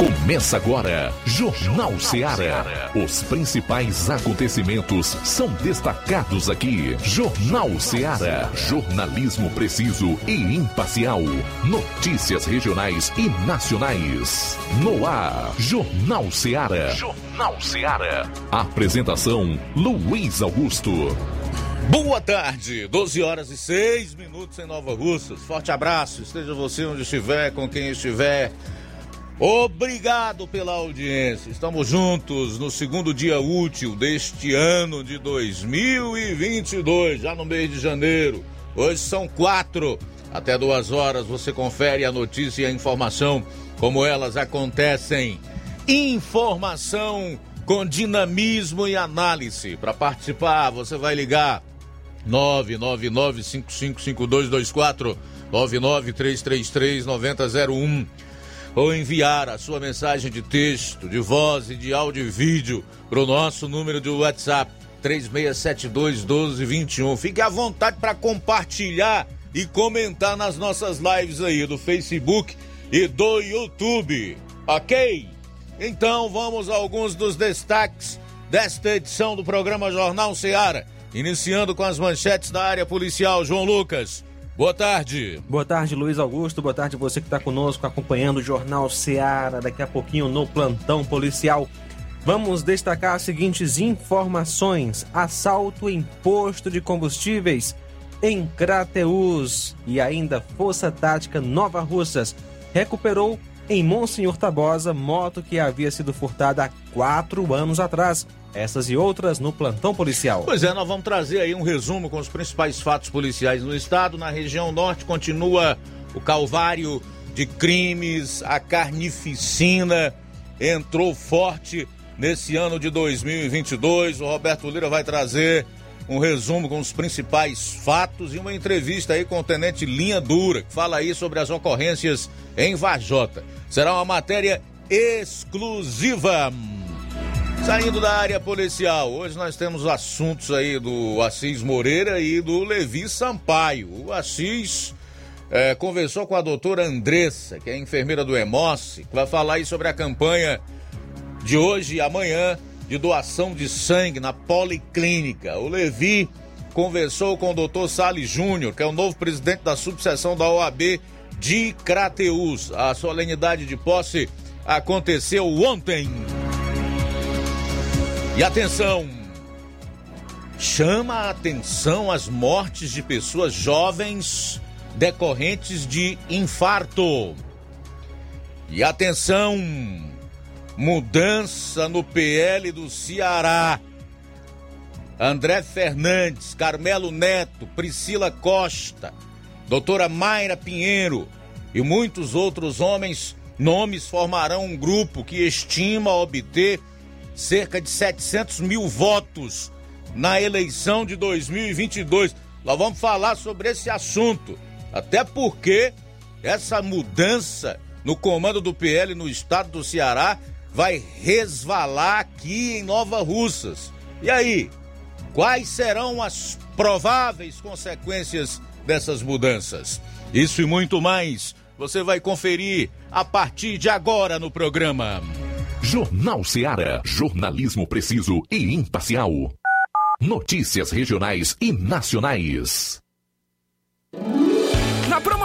Começa agora, Jornal Ceará. Os principais acontecimentos são destacados aqui. Jornal Ceará. Jornalismo preciso e imparcial. Notícias regionais e nacionais. No ar, Jornal Ceará. Jornal Ceará. Apresentação: Luiz Augusto. Boa tarde, 12 horas e 6 minutos em Nova Russas. Forte abraço, esteja você onde estiver, com quem estiver. Obrigado pela audiência. Estamos juntos no segundo dia útil deste ano de 2022, já no mês de janeiro. Hoje são quatro. Até duas horas você confere a notícia e a informação como elas acontecem. Informação com dinamismo e análise. Para participar, você vai ligar 999555224 993339001 ou enviar a sua mensagem de texto, de voz e de áudio e vídeo para o nosso número de WhatsApp 36721221. Fique à vontade para compartilhar e comentar nas nossas lives aí do Facebook e do YouTube, ok? Então vamos a alguns dos destaques desta edição do programa Jornal Seara, iniciando com as manchetes da área policial. João Lucas. Boa tarde. Boa tarde, Luiz Augusto. Boa tarde você que está conosco acompanhando o Jornal Seara. Daqui a pouquinho no plantão policial. Vamos destacar as seguintes informações: assalto em posto de combustíveis em Crateus e ainda Força Tática Nova Russas recuperou em Monsenhor Tabosa moto que havia sido furtada há quatro anos atrás. Essas e outras no plantão policial. Pois é, nós vamos trazer aí um resumo com os principais fatos policiais no estado. Na região norte continua o calvário de crimes, a carnificina entrou forte nesse ano de 2022. O Roberto Lira vai trazer um resumo com os principais fatos e uma entrevista aí com o tenente Linha Dura, que fala aí sobre as ocorrências em Vajota. Será uma matéria exclusiva. Saindo da área policial, hoje nós temos assuntos aí do Assis Moreira e do Levi Sampaio. O Assis é, conversou com a doutora Andressa, que é enfermeira do Emoce, que vai falar aí sobre a campanha de hoje e amanhã de doação de sangue na Policlínica. O Levi conversou com o doutor Salles Júnior, que é o novo presidente da subseção da OAB de Crateus. A solenidade de posse aconteceu ontem. E atenção! Chama a atenção as mortes de pessoas jovens decorrentes de infarto. E atenção! Mudança no PL do Ceará. André Fernandes, Carmelo Neto, Priscila Costa, doutora Mayra Pinheiro e muitos outros homens, nomes formarão um grupo que estima obter cerca de 700 mil votos na eleição de 2022. Nós vamos falar sobre esse assunto, até porque essa mudança no comando do PL no estado do Ceará vai resvalar aqui em Nova Russas. E aí, quais serão as prováveis consequências dessas mudanças? Isso e muito mais você vai conferir a partir de agora no programa. Jornal Ceará. Jornalismo preciso e imparcial. Notícias regionais e nacionais. Na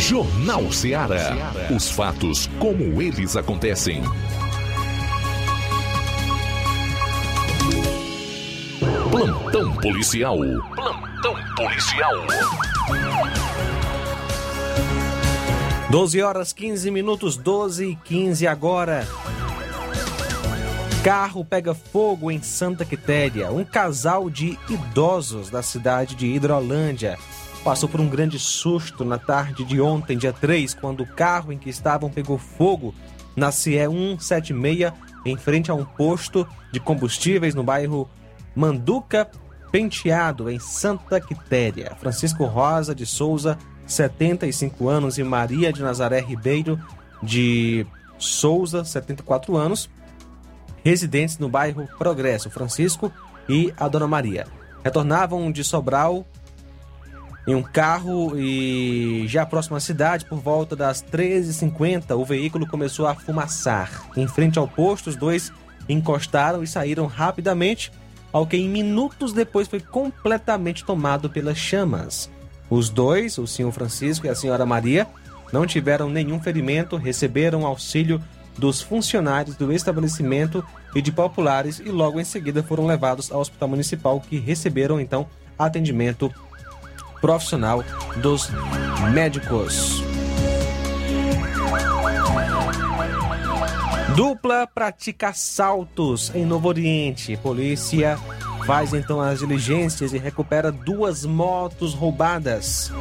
Jornal Ceará. Os fatos como eles acontecem. Plantão policial. Plantão policial. 12 horas 15 minutos, 12 e 15 agora. Carro pega fogo em Santa Quitéria. Um casal de idosos da cidade de Hidrolândia passou por um grande susto na tarde de ontem, dia 3, quando o carro em que estavam pegou fogo na CE 176, em frente a um posto de combustíveis no bairro Manduca, Penteado, em Santa Quitéria. Francisco Rosa de Souza, 75 anos, e Maria de Nazaré Ribeiro de Souza, 74 anos, residentes no bairro Progresso, Francisco e a Dona Maria. Retornavam de Sobral em um carro e já próximo à cidade, por volta das 13h50, o veículo começou a fumaçar. Em frente ao posto, os dois encostaram e saíram rapidamente, ao que em minutos depois foi completamente tomado pelas chamas. Os dois, o senhor Francisco e a senhora Maria, não tiveram nenhum ferimento, receberam auxílio dos funcionários do estabelecimento e de populares e logo em seguida foram levados ao hospital municipal que receberam então atendimento profissional dos médicos. Dupla pratica assaltos em Novo Oriente. Polícia faz então as diligências e recupera duas motos roubadas.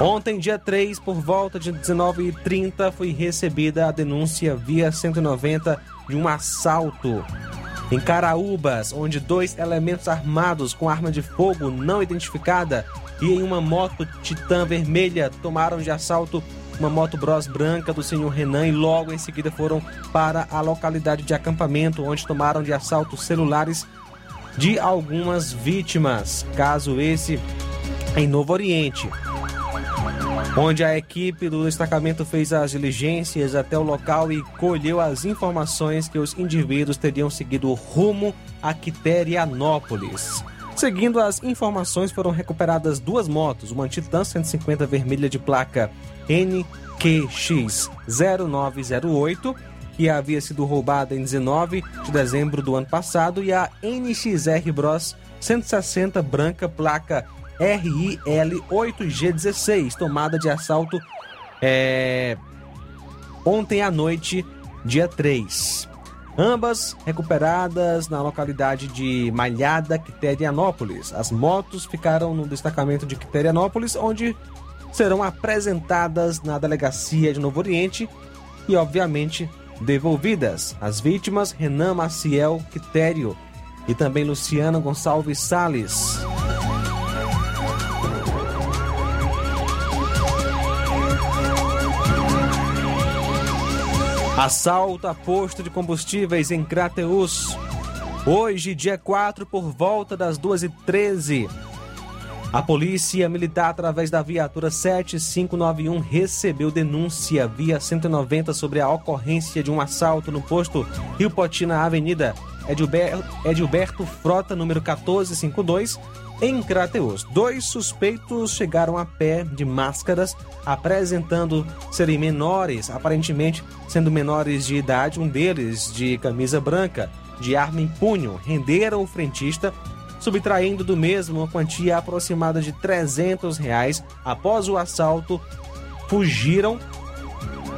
Ontem, dia 3, por volta de 19h30, foi recebida a denúncia via 190 de um assalto em Caraúbas, onde dois elementos armados com arma de fogo não identificada e em uma moto Titan vermelha tomaram de assalto uma moto Bros branca do senhor Renan e logo em seguida foram para a localidade de acampamento, onde tomaram de assalto celulares de algumas vítimas. Caso esse em Novo Oriente onde a equipe do destacamento fez as diligências até o local e colheu as informações que os indivíduos teriam seguido rumo a Quiterianópolis. Seguindo as informações, foram recuperadas duas motos, uma Titan 150 vermelha de placa NQX 0908, que havia sido roubada em 19 de dezembro do ano passado, e a NXR Bros 160 branca placa RIL8G16, tomada de assalto é, ontem à noite, dia 3. Ambas recuperadas na localidade de Malhada, Quiterianópolis. As motos ficaram no destacamento de Quiterianópolis, onde serão apresentadas na delegacia de Novo Oriente e, obviamente, devolvidas. As vítimas, Renan Maciel Quitério e também Luciano Gonçalves Sales. Assalto a posto de combustíveis em Crateus. Hoje, dia 4, por volta das 2h13. A polícia militar, através da viatura 7591, recebeu denúncia via 190 sobre a ocorrência de um assalto no posto Rio Poti na Avenida Edilberto Frota, número 1452, em Crateus. Dois suspeitos chegaram a pé de máscaras, apresentando serem menores, aparentemente sendo menores de idade, um deles de camisa branca, de arma em punho, renderam o frentista, subtraindo do mesmo uma quantia aproximada de 300 reais. Após o assalto, fugiram.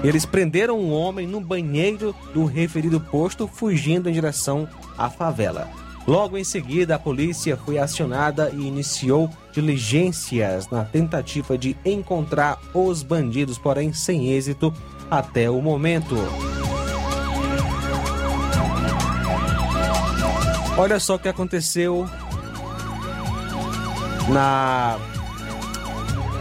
Eles prenderam um homem no banheiro do referido posto, fugindo em direção à favela. Logo em seguida, a polícia foi acionada e iniciou diligências na tentativa de encontrar os bandidos, porém sem êxito até o momento. Olha só o que aconteceu na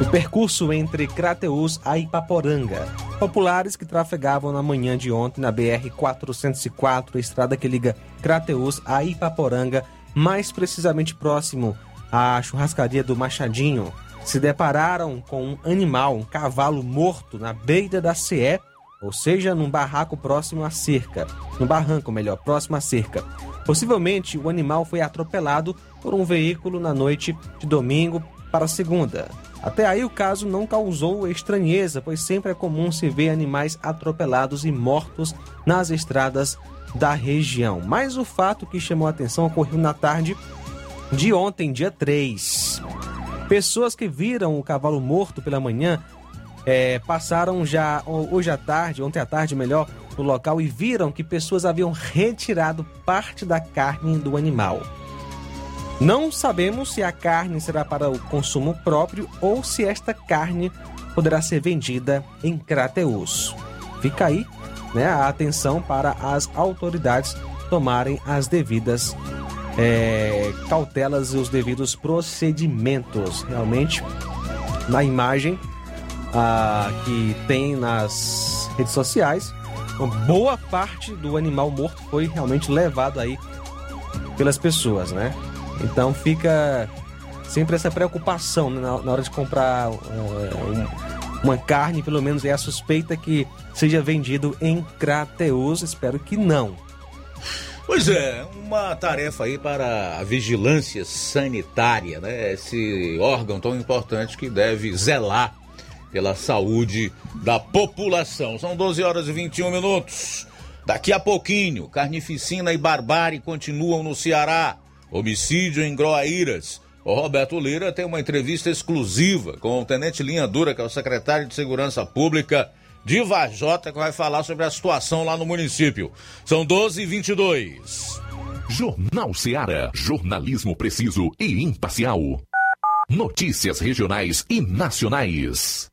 o percurso entre Crateús a Ipaporanga. Populares que trafegavam na manhã de ontem na BR-404, estrada que liga Crateús a Ipaporanga, mais precisamente próximo à churrascaria do Machadinho, se depararam com um animal, um cavalo morto na beira da CE, ou seja, num barraco próximo à cerca, no barranco melhor, próximo à cerca. Possivelmente o animal foi atropelado por um veículo na noite de domingo para segunda. Até aí o caso não causou estranheza, pois sempre é comum se ver animais atropelados e mortos nas estradas da região. Mas o fato que chamou a atenção ocorreu na tarde de ontem, dia 3. Pessoas que viram o cavalo morto pela manhã é, passaram já hoje à tarde, ontem à tarde melhor, no local e viram que pessoas haviam retirado parte da carne do animal. Não sabemos se a carne será para o consumo próprio ou se esta carne poderá ser vendida em Crateus. Fica aí né, a atenção para as autoridades tomarem as devidas é, cautelas e os devidos procedimentos. Realmente, na imagem ah, que tem nas redes sociais, boa parte do animal morto foi realmente levado aí pelas pessoas, né? Então fica sempre essa preocupação né, na, hora de comprar uh, uma carne, pelo menos é a suspeita que seja vendido em Crateus. Espero que não. Pois é, uma tarefa aí para a vigilância sanitária, né? Esse órgão tão importante que deve zelar pela saúde da população. São 12 horas e 21 minutos. Daqui a pouquinho, carnificina e barbárie continuam no Ceará. Homicídio em Groaíras. O Roberto Lira tem uma entrevista exclusiva com o Tenente Linha Dura, que é o secretário de Segurança Pública de Vajota, que vai falar sobre a situação lá no município. São 12 e 22. Jornal Ceará. Jornalismo preciso e imparcial. Notícias regionais e nacionais.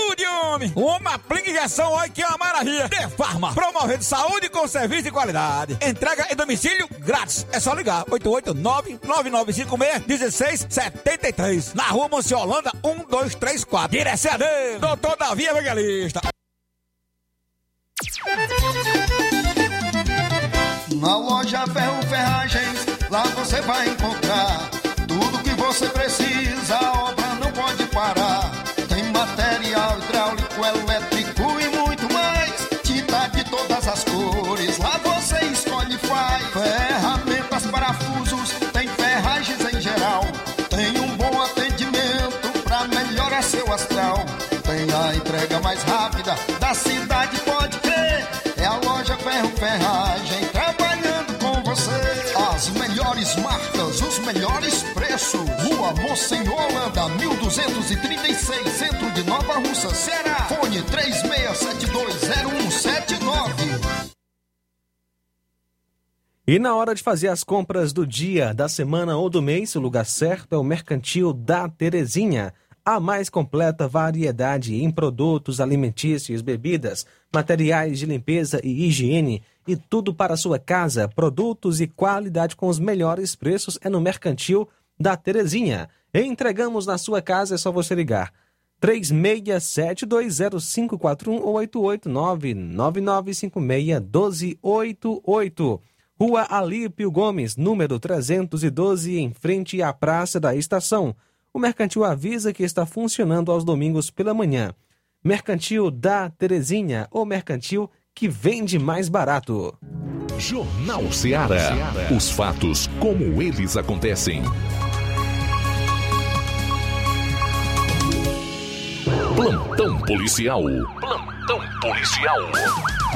ajude, homem. Uma injeção, olha que é uma maravilha. De Farma, promovendo saúde com serviço de qualidade. Entrega em domicílio grátis. É só ligar, 889-9956-1673. Na rua Monsiolanda, 1234. Direção dele, doutor Davi Evangelista. Na loja Ferro Ferragens, lá você vai encontrar tudo que você precisa, entrega mais rápida da cidade, pode crer. É a loja Ferro Ferragem trabalhando com você. As melhores marcas, os melhores preços. Rua Monsenhor Holanda, 1236, centro de Nova Russa, Ceará. Fone 36720179. E na hora de fazer as compras do dia, da semana ou do mês, o lugar certo é o Mercantil da Terezinha. A mais completa variedade em produtos alimentícios, bebidas, materiais de limpeza e higiene e tudo para sua casa, produtos e qualidade com os melhores preços é no Mercantil da Terezinha. Entregamos na sua casa, é só você ligar. 36720541 ou 889-9956-1288. Rua Alípio Gomes, número 312, em frente à Praça da Estação. O mercantil avisa que está funcionando aos domingos pela manhã. Mercantil da Terezinha, o mercantil que vende mais barato. Jornal Ceará. Os fatos como eles acontecem. Plantão policial. Plantão policial.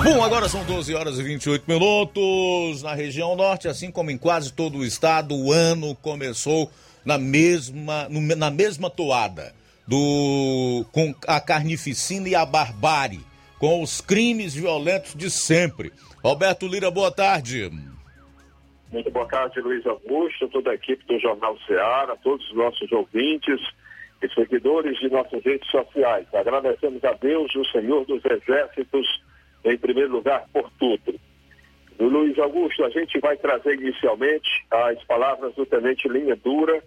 Bom, agora são 12 horas e 28 minutos na região norte, assim como em quase todo o estado, o ano começou na mesma, na mesma toada do com a carnificina e a barbárie, com os crimes violentos de sempre. Roberto Lira, boa tarde. Muito boa tarde, Luiz Augusto, toda a equipe do Jornal Ceará, todos os nossos ouvintes e seguidores de nossas redes sociais. Agradecemos a Deus, o Senhor dos Exércitos, em primeiro lugar, por tudo. Do Luiz Augusto, a gente vai trazer inicialmente as palavras do Tenente Linha Dura,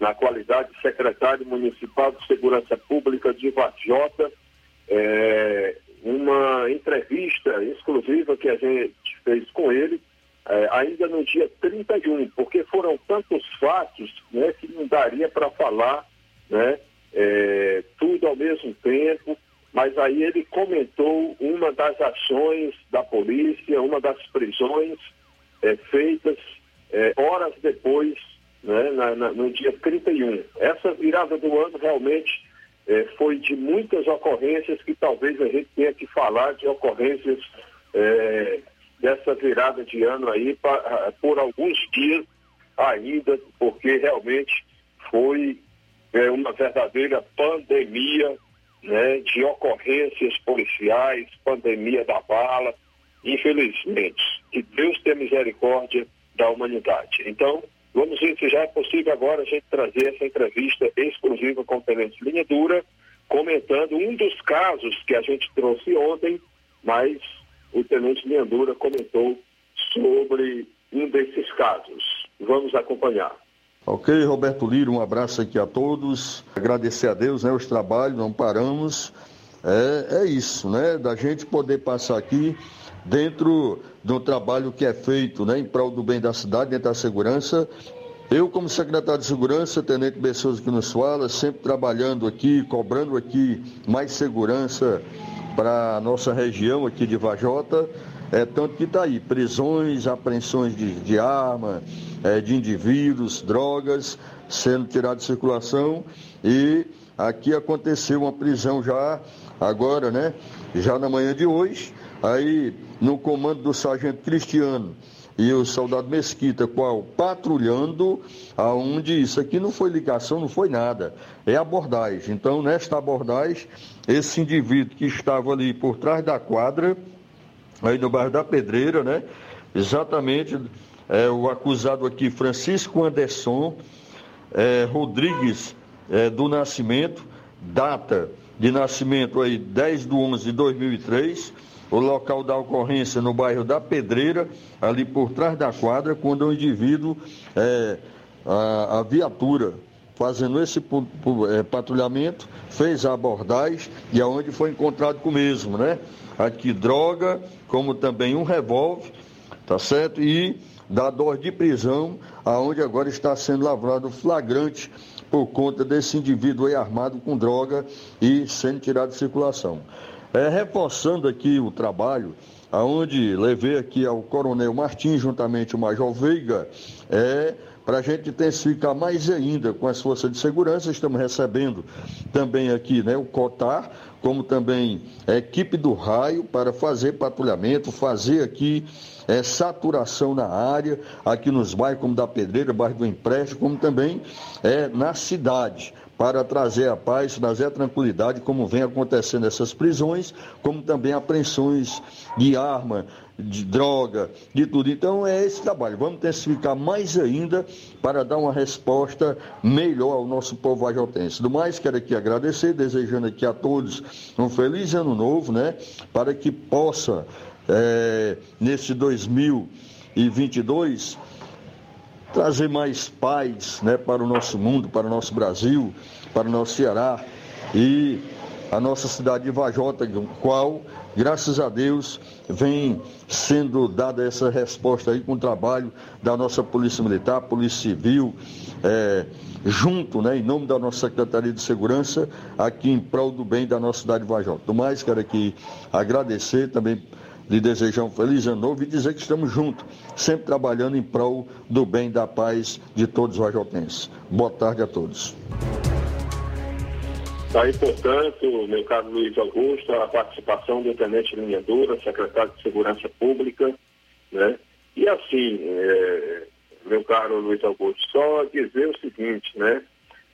na qualidade de secretário municipal de Segurança Pública de Varjota, é, uma entrevista exclusiva que a gente fez com ele, é, ainda no dia 31, porque foram tantos fatos né, que não daria para falar né, é, tudo ao mesmo tempo, mas aí ele comentou uma das ações da polícia, uma das prisões é, feitas é, horas depois, né, na- na- no dia 31. Essa virada do ano realmente é, foi de muitas ocorrências que talvez a gente tenha que falar de ocorrências é, dessa virada de ano aí pa- por alguns dias ainda, porque realmente foi é, uma verdadeira pandemia né, de ocorrências policiais, pandemia da bala, infelizmente. Que Deus tenha misericórdia da humanidade. Então, vamos ver se já é possível agora a gente trazer essa entrevista exclusiva com o Tenente Linha Dura, comentando um dos casos que a gente trouxe ontem, mas o Tenente Linha Dura comentou sobre um desses casos. Vamos acompanhar. Ok, Roberto Lira, um abraço aqui a todos. Agradecer a Deus, né? Os trabalhos, não paramos. É, é isso, né? Da gente poder passar aqui dentro do trabalho que é feito, né? Em prol do bem da cidade, dentro da segurança. Eu, como secretário de Segurança, Tenente Bessoso que nos fala, sempre trabalhando aqui, cobrando aqui mais segurança para a nossa região aqui de Vajota, é, tanto que está aí, prisões, apreensões de, de arma, é, de indivíduos, drogas sendo tiradas de circulação e aqui aconteceu uma prisão já agora, né? Já na manhã de hoje, aí no comando do sargento Cristiano e o soldado Mesquita, qual patrulhando, aonde isso aqui não foi ligação, não foi nada, é abordagem. Então, nesta abordagem, esse indivíduo que estava ali por trás da quadra, aí no bairro da Pedreira, né? Exatamente, é, o acusado aqui, Francisco Anderson é, Rodrigues é, do Nascimento, data de nascimento aí 10 de 11 de 2003 o local da ocorrência no bairro da Pedreira, ali por trás da quadra, quando o indivíduo, é, a, a viatura, fazendo esse é, patrulhamento, fez a abordagem e aonde foi encontrado com o mesmo, né? Aqui droga, como também um revólver, tá certo? E dado ordem de prisão, aonde agora está sendo lavrado flagrante por conta desse indivíduo aí armado com droga e sendo tirado de circulação. É, reforçando aqui o trabalho, aonde levei aqui ao Coronel Martins, juntamente o Major Veiga, é para a gente intensificar mais ainda com as forças de segurança. Estamos recebendo também aqui né, o COTAR, como também a equipe do raio para fazer patrulhamento, fazer aqui é, saturação na área, aqui nos bairros como da Pedreira, bairro do Empréstimo, como também é, na cidade para trazer a paz, trazer a tranquilidade, como vem acontecendo essas prisões, como também apreensões de arma, de droga, de tudo. Então é esse trabalho. Vamos intensificar mais ainda para dar uma resposta melhor ao nosso povo ajotense. Do mais, quero aqui agradecer, desejando aqui a todos um feliz ano novo, né? Para que possa, é, nesse 2022, trazer mais paz né, para o nosso mundo, para o nosso Brasil, para o nosso Ceará e a nossa cidade de Vajota, qual, graças a Deus, vem sendo dada essa resposta aí com o trabalho da nossa Polícia Militar, Polícia Civil, é, junto, né, em nome da nossa Secretaria de Segurança, aqui em prol do bem da nossa cidade de Vajota. Do mais, quero aqui agradecer também lhe desejar um feliz ano novo e dizer que estamos juntos, sempre trabalhando em prol do bem e da paz de todos os vajotenses. Boa tarde a todos. Está aí, portanto, meu caro Luiz Augusto, a participação do Tenente Linha Dura, secretário de Segurança Pública, né? E assim, é, meu caro Luiz Augusto, só dizer o seguinte, né?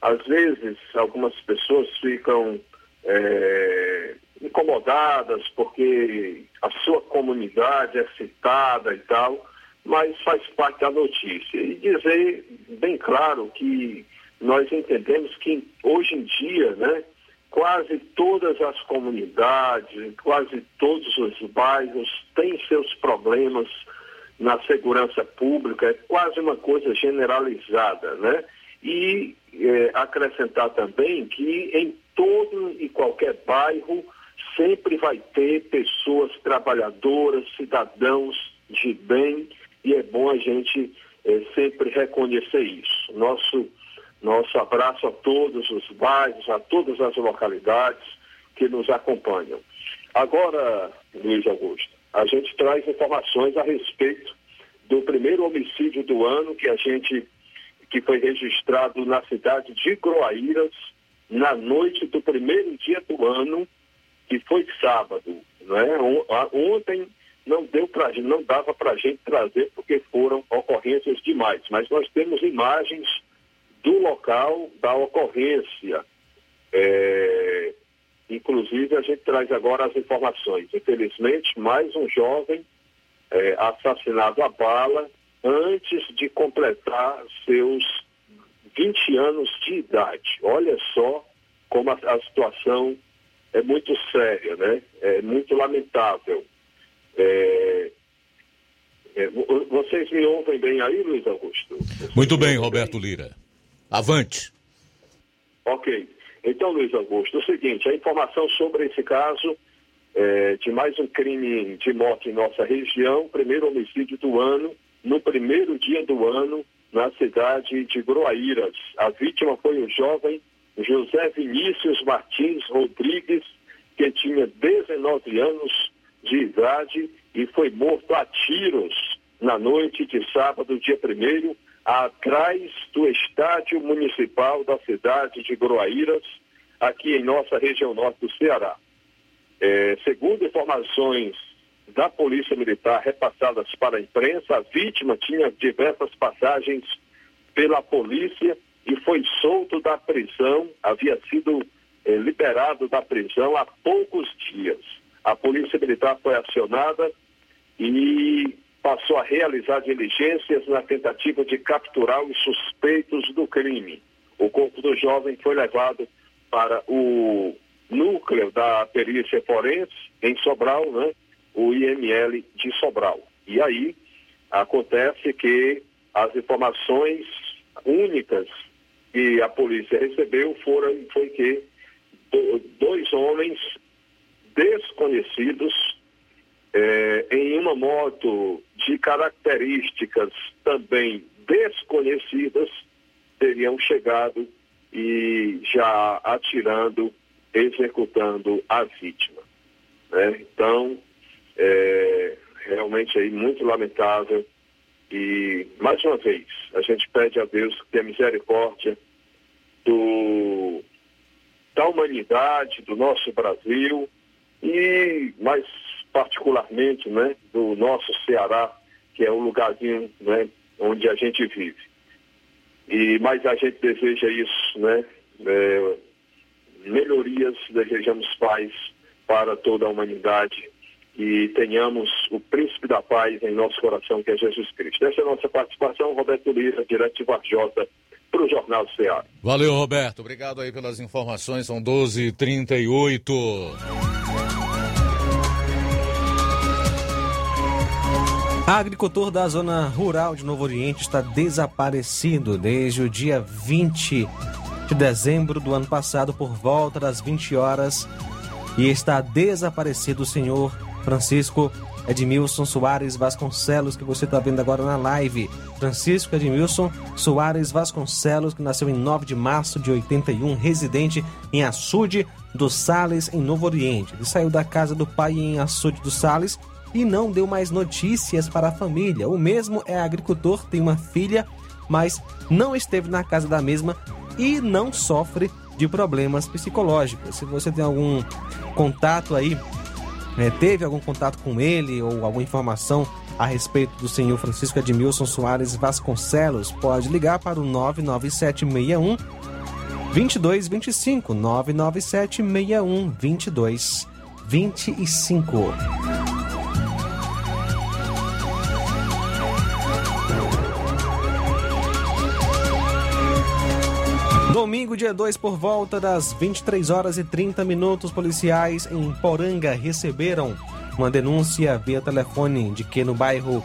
Às vezes, algumas pessoas ficam é, incomodadas porque a sua comunidade é citada e tal, mas faz parte da notícia. E dizer bem claro que nós entendemos que hoje em dia, né, quase todas as comunidades, quase todos os bairros têm seus problemas na segurança pública, é quase uma coisa generalizada, né? E é, acrescentar também que em todo e qualquer bairro sempre vai ter pessoas trabalhadoras, cidadãos de bem, e é bom a gente é, sempre reconhecer isso. Nosso, nosso abraço a todos os bairros, a todas as localidades que nos acompanham. Agora, Luiz Augusto, a gente traz informações a respeito do primeiro homicídio do ano que a gente que foi registrado na cidade de Groaíras na noite do primeiro dia do ano que foi sábado, né? Ontem não deu para não dava para a gente trazer porque foram ocorrências demais, mas nós temos imagens do local da ocorrência. É, inclusive a gente traz agora as informações. Infelizmente, mais um jovem é, assassinado a bala antes de completar seus 20 anos de idade. Olha só como a, a situação é muito séria, né? É muito lamentável. É, é, vocês me ouvem bem aí, Luiz Augusto? Vocês muito bem, Roberto bem? Lira. Avante. Ok. Então, Luiz Augusto, é o seguinte, a informação sobre esse caso é, de mais um crime de morte em nossa região, primeiro homicídio do ano, no primeiro dia do ano, na cidade de Groaíras. A vítima foi o jovem José Vinícius Martins Rodrigues, que tinha 19 anos de idade e foi morto a tiros na noite de sábado, dia 1 atrás do estádio municipal da cidade de Groaíras, aqui em nossa região norte do Ceará. É, segundo informações da Polícia Militar repassadas para a imprensa, a vítima tinha diversas passagens pela polícia e foi solto da prisão, havia sido é, liberado da prisão há poucos dias. A Polícia Militar foi acionada e passou a realizar diligências na tentativa de capturar os suspeitos do crime. O corpo do jovem foi levado para o núcleo da perícia forense em Sobral, né? o IML de Sobral. E aí acontece que as informações únicas que a polícia recebeu foram foi que dois homens desconhecidos é, em uma moto de características também desconhecidas teriam chegado e já atirando, executando a vítima. Né? Então, é realmente aí muito lamentável e, mais uma vez, a gente pede a Deus que tenha misericórdia do, da humanidade, do nosso Brasil e, mais particularmente, né, do nosso Ceará, que é o lugarzinho né, onde a gente vive. E, mas a gente deseja isso, né? É, melhorias, desejamos paz para toda a humanidade e tenhamos o príncipe da paz em nosso coração, que é Jesus Cristo. Essa é a nossa participação, Roberto Lira, direto de Varjota, para o Jornal Ceará. Valeu, Roberto. Obrigado aí pelas informações. São 12h38. Agricultor da zona rural de Novo Oriente está desaparecido desde o dia 20 de dezembro do ano passado, por volta das 20 horas, e está desaparecido o senhor Francisco Edmilson Soares Vasconcelos, que você está vendo agora na live. Francisco Edmilson Soares Vasconcelos, que nasceu em 9 de março de 81, residente em Açude dos Sales, em Novo Oriente. Ele saiu da casa do pai em Açude dos Sales e não deu mais notícias para a família. O mesmo é agricultor, tem uma filha, mas não esteve na casa da mesma e não sofre de problemas psicológicos. Se você tem algum contato aí, é, teve algum contato com ele ou alguma informação a respeito do senhor Francisco Edmilson Soares Vasconcelos, pode ligar para o 99761 2225 99761 2225. Domingo, dia 2, por volta das 23 horas e 30 minutos, policiais em Poranga receberam uma denúncia via telefone de que no bairro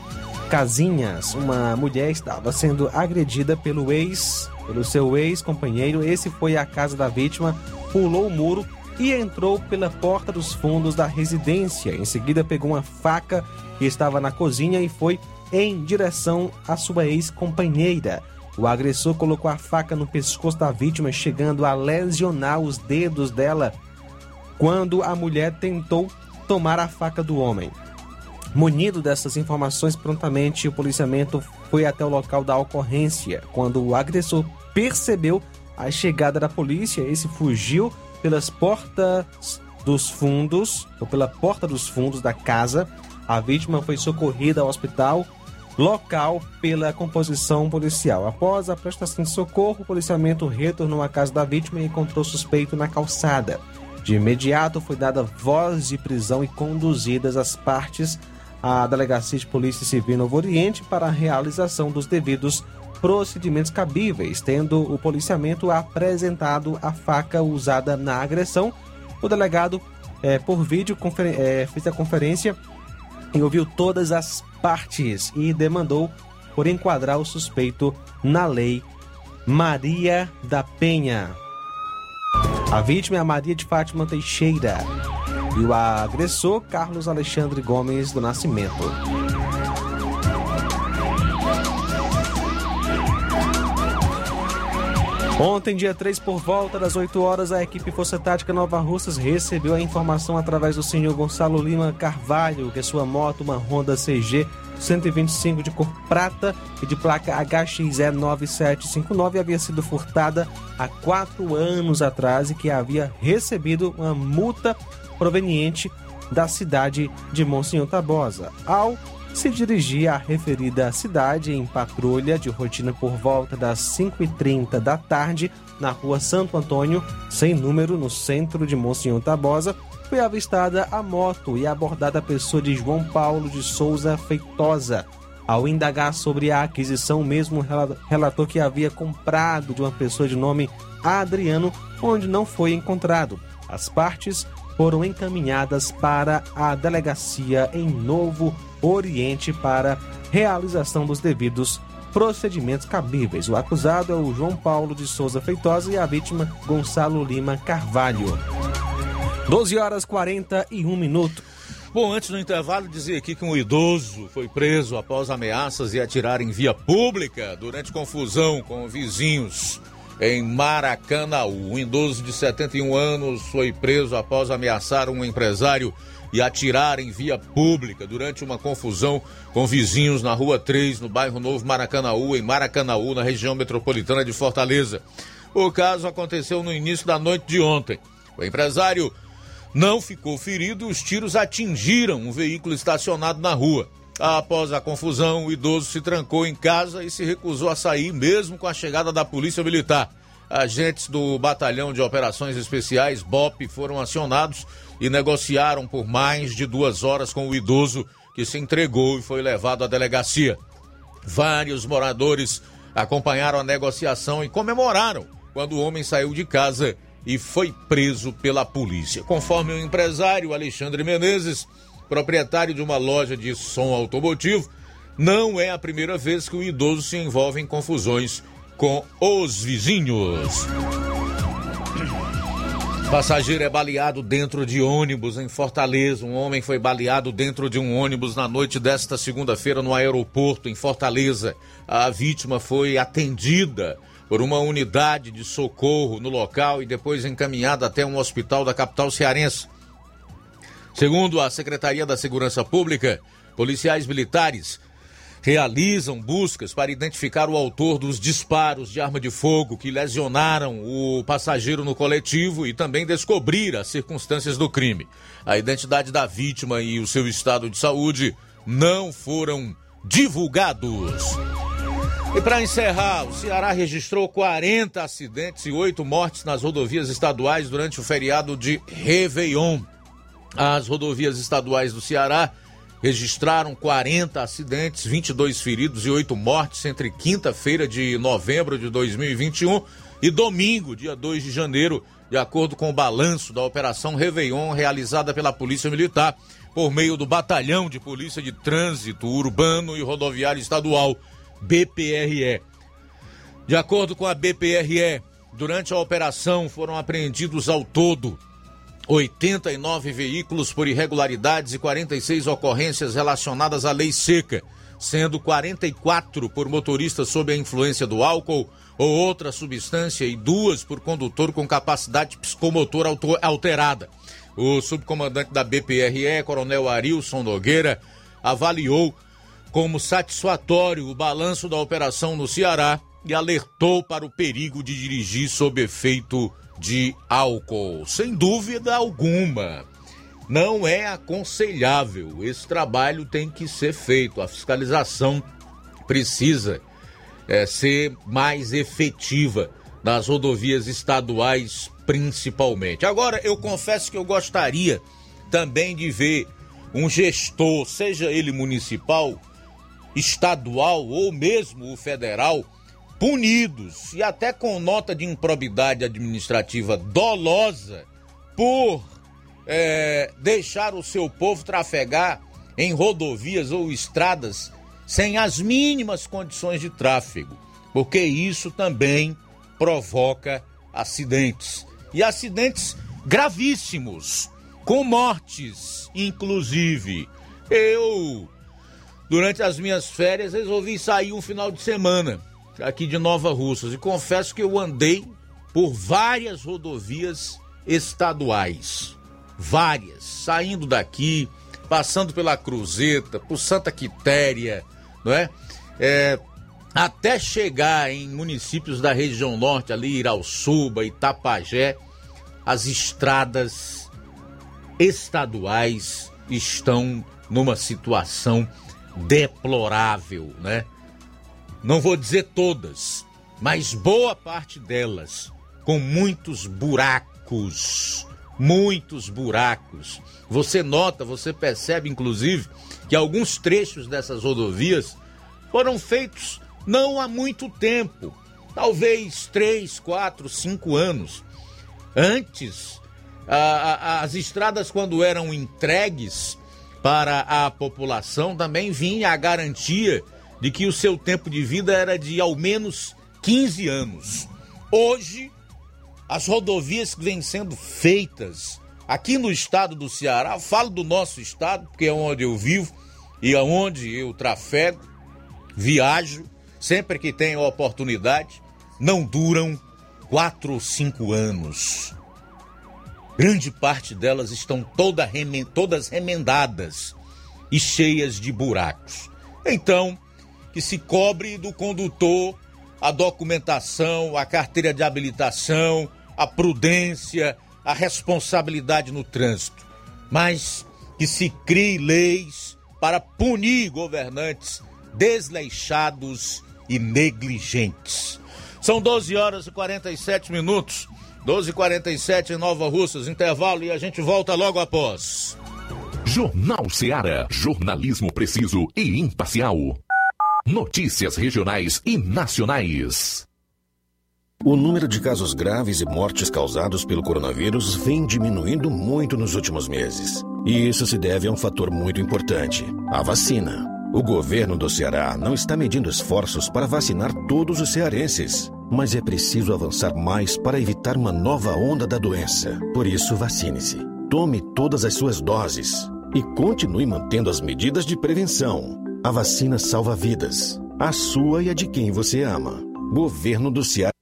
Casinhas, uma mulher estava sendo agredida pelo ex, pelo seu ex-companheiro. Esse foi à casa da vítima, pulou o muro e entrou pela porta dos fundos da residência. Em seguida, pegou uma faca que estava na cozinha e foi em direção à sua ex-companheira. O agressor colocou a faca no pescoço da vítima, chegando a lesionar os dedos dela quando a mulher tentou tomar a faca do homem. Munido dessas informações, prontamente o policiamento foi até o local da ocorrência. Quando o agressor percebeu a chegada da polícia, esse fugiu pelas portas dos fundos, ou pela porta dos fundos da casa. A vítima foi socorrida ao hospital local pela composição policial. Após a prestação de socorro, o policiamento retornou à casa da vítima e encontrou suspeito na calçada. De imediato foi dada voz de prisão e conduzidas as partes à Delegacia de Polícia Civil Novo Oriente para a realização dos devidos procedimentos cabíveis, tendo o policiamento apresentado a faca usada na agressão. O delegado, é, por vídeo, é, fez a conferência e ouviu todas as partes e demandou por enquadrar o suspeito na lei Maria da Penha. A vítima é a Maria de Fátima Teixeira e o agressor Carlos Alexandre Gomes do Nascimento. Ontem, dia 3, por volta das 8 horas, a equipe Força Tática Nova Russas recebeu a informação através do senhor Gonçalo Lima Carvalho que sua moto, uma Honda CG 125 de cor prata e de placa HXE 9759 havia sido furtada há quatro anos atrás e que havia recebido uma multa proveniente da cidade de Monsenhor Tabosa. Ao se dirigia à referida cidade em patrulha de rotina por volta das 5h30 da tarde, na rua Santo Antônio, sem número, no centro de Monsenhor Tabosa, foi avistada a moto e abordada a pessoa de João Paulo de Souza Feitosa. Ao indagar sobre a aquisição, mesmo relatou que havia comprado de uma pessoa de nome Adriano, onde não foi encontrado. As partes foram encaminhadas para a delegacia em Novo Oriente para realização dos devidos procedimentos cabíveis. O acusado é o João Paulo de Souza Feitosa e a vítima Gonçalo Lima Carvalho. 12 horas 41 minutos. Bom, antes do intervalo, dizer aqui que um idoso foi preso após ameaças e atirar em via pública durante confusão com vizinhos em Maracanaú. Um idoso de 71 anos foi preso após ameaçar um empresário e atirar em via pública durante uma confusão com vizinhos na Rua 3, no bairro Novo Maracanaú, em Maracanaú, na região metropolitana de Fortaleza. O caso aconteceu no início da noite de ontem. O empresário não ficou ferido, os tiros atingiram um veículo estacionado na rua. Após a confusão, o idoso se trancou em casa e se recusou a sair, mesmo com a chegada da Polícia Militar. Agentes do Batalhão de Operações Especiais, BOP, foram acionados e negociaram por mais de duas horas com o idoso, que se entregou e foi levado à delegacia. Vários moradores acompanharam a negociação e comemoraram quando o homem saiu de casa e foi preso pela polícia. Conforme o empresário Alexandre Menezes, proprietário de uma loja de som automotivo, não é a primeira vez que o idoso se envolve em confusões com os vizinhos. Passageiro é baleado dentro de ônibus em Fortaleza. Um homem foi baleado dentro de um ônibus na noite desta segunda-feira no aeroporto em Fortaleza. A vítima foi atendida por uma unidade de socorro no local e depois encaminhada até um hospital da capital cearense. Segundo a Secretaria da Segurança Pública, policiais militares realizam buscas para identificar o autor dos disparos de arma de fogo que lesionaram o passageiro no coletivo e também descobrir as circunstâncias do crime. A identidade da vítima e o seu estado de saúde não foram divulgados. E para encerrar, o Ceará registrou 40 acidentes e 8 mortes nas rodovias estaduais durante o feriado de Réveillon. As rodovias estaduais do Ceará registraram 40 acidentes, 22 feridos e 8 mortes entre quinta-feira de novembro de 2021 e domingo, dia 2 de janeiro, de acordo com o balanço da Operação Réveillon realizada pela Polícia Militar por meio do Batalhão de Polícia de Trânsito Urbano e Rodoviário Estadual, BPRE. De acordo com a BPRE, durante a operação foram apreendidos ao todo 89 veículos por irregularidades e 46 ocorrências relacionadas à lei seca, sendo 44 por motorista sob a influência do álcool ou outra substância e duas por condutor com capacidade psicomotor alterada. O subcomandante da BPRE, Coronel Arilson Nogueira, avaliou como satisfatório o balanço da operação no Ceará e alertou para o perigo de dirigir sob efeito de álcool. Sem dúvida alguma. Não é aconselhável. Esse trabalho tem que ser feito. A fiscalização precisa é, ser mais efetiva nas rodovias estaduais, principalmente. Agora, eu confesso que eu gostaria também de ver um gestor, seja ele municipal, estadual ou mesmo o federal, punidos e até com nota de improbidade administrativa dolosa por é, deixar o seu povo trafegar em rodovias ou estradas sem as mínimas condições de tráfego, porque isso também provoca acidentes e acidentes gravíssimos, com mortes, inclusive. Eu, durante as minhas férias, resolvi sair um final de semana aqui de Nova Russas e confesso que eu andei por várias rodovias estaduais. Várias. Saindo daqui, passando pela Cruzeta, por Santa Quitéria, não é? é até chegar em municípios da região norte, ali, Irauçuba, Itapajé, as estradas estaduais estão numa situação deplorável, né? Não vou dizer todas, mas boa parte delas com muitos buracos, muitos buracos. Você nota, você percebe inclusive que alguns trechos dessas rodovias foram feitos não há muito tempo, talvez três, quatro, cinco anos. Antes, a, a, as estradas, quando eram entregues para a população, também vinha a garantia de que o seu tempo de vida era de ao menos 15 anos. Hoje, as rodovias que vêm sendo feitas aqui no estado do Ceará, falo do nosso estado, porque é onde eu vivo e é onde eu trafego, viajo, sempre que tenho oportunidade, não duram quatro ou cinco anos. Grande parte delas estão toda remen todas remendadas e cheias de buracos. Então, que se cobre do condutor a documentação, a carteira de habilitação, a prudência, a responsabilidade no trânsito, mas que se crie leis para punir governantes desleixados e negligentes. São 12 horas e 47 minutos. 12h47 em Nova Russas, intervalo e a gente volta logo após. Jornal Seara. Jornalismo preciso e imparcial. Notícias regionais e nacionais. O número de casos graves e mortes causados pelo coronavírus vem diminuindo muito nos últimos meses. E isso se deve a um fator muito importante: a vacina. O governo do Ceará não está medindo esforços para vacinar todos os cearenses mas é preciso avançar mais para evitar uma nova onda da doença. Por isso, vacine-se. Tome todas as suas doses e continue mantendo as medidas de prevenção. A vacina salva vidas, a sua e a de quem você ama. Governo do Ceará.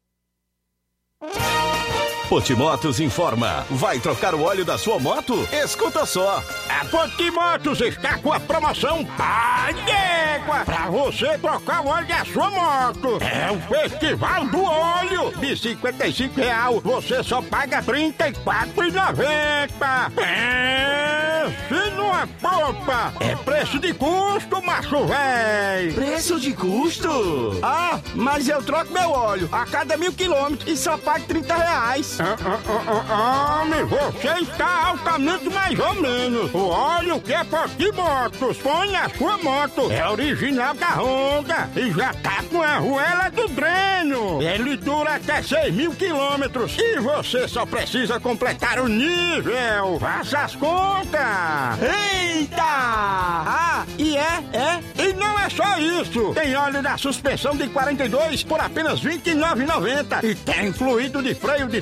Potimotos informa. Vai trocar o óleo da sua moto? Escuta só. A Potimotos está com a promoção Pai d'Égua para você trocar o óleo da sua moto. É o Festival do Óleo. De 55 real, você só paga R$ 34,90. É, se não é popa, é preço de custo, macho véi. Preço de custo? Ah, mas eu troco meu óleo a cada mil quilômetros e só pago 30 reais. Ah, ah, ah, homem, você está altamente mais ou menos. O óleo que é Potimotos põe na sua moto. É original da Honda e já tá com a arruela do dreno. Ele dura até 6 mil quilômetros e você só precisa completar o nível. Faça as contas. Eita! Ah, e é, é. E não é só isso. Tem óleo da suspensão de 42 por apenas R$ 29,90 e tem fluido de freio de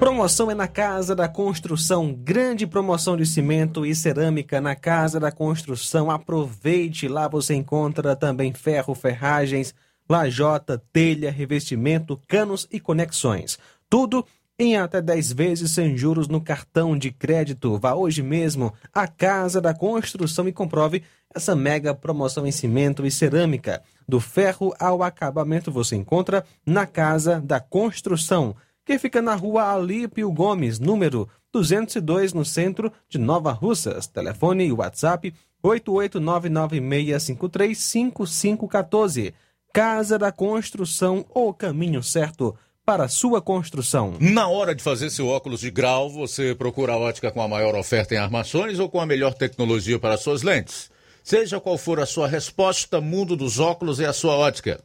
Promoção é na Casa da Construção. Grande promoção de cimento e cerâmica na Casa da Construção. Aproveite, lá você encontra também ferro, ferragens, lajota, telha, revestimento, canos e conexões. Tudo em até 10 vezes sem juros no cartão de crédito. Vá hoje mesmo à Casa da Construção e comprove essa mega promoção em cimento e cerâmica. Do ferro ao acabamento você encontra na Casa da Construção que fica na rua Alípio Gomes, número 202, no centro de Nova Russas. Telefone e WhatsApp 88996535514. Casa da Construção, o caminho certo para sua construção. Na hora de fazer seu óculos de grau, você procura a ótica com a maior oferta em armações ou com a melhor tecnologia para suas lentes? Seja qual for a sua resposta, Mundo dos Óculos é a sua ótica.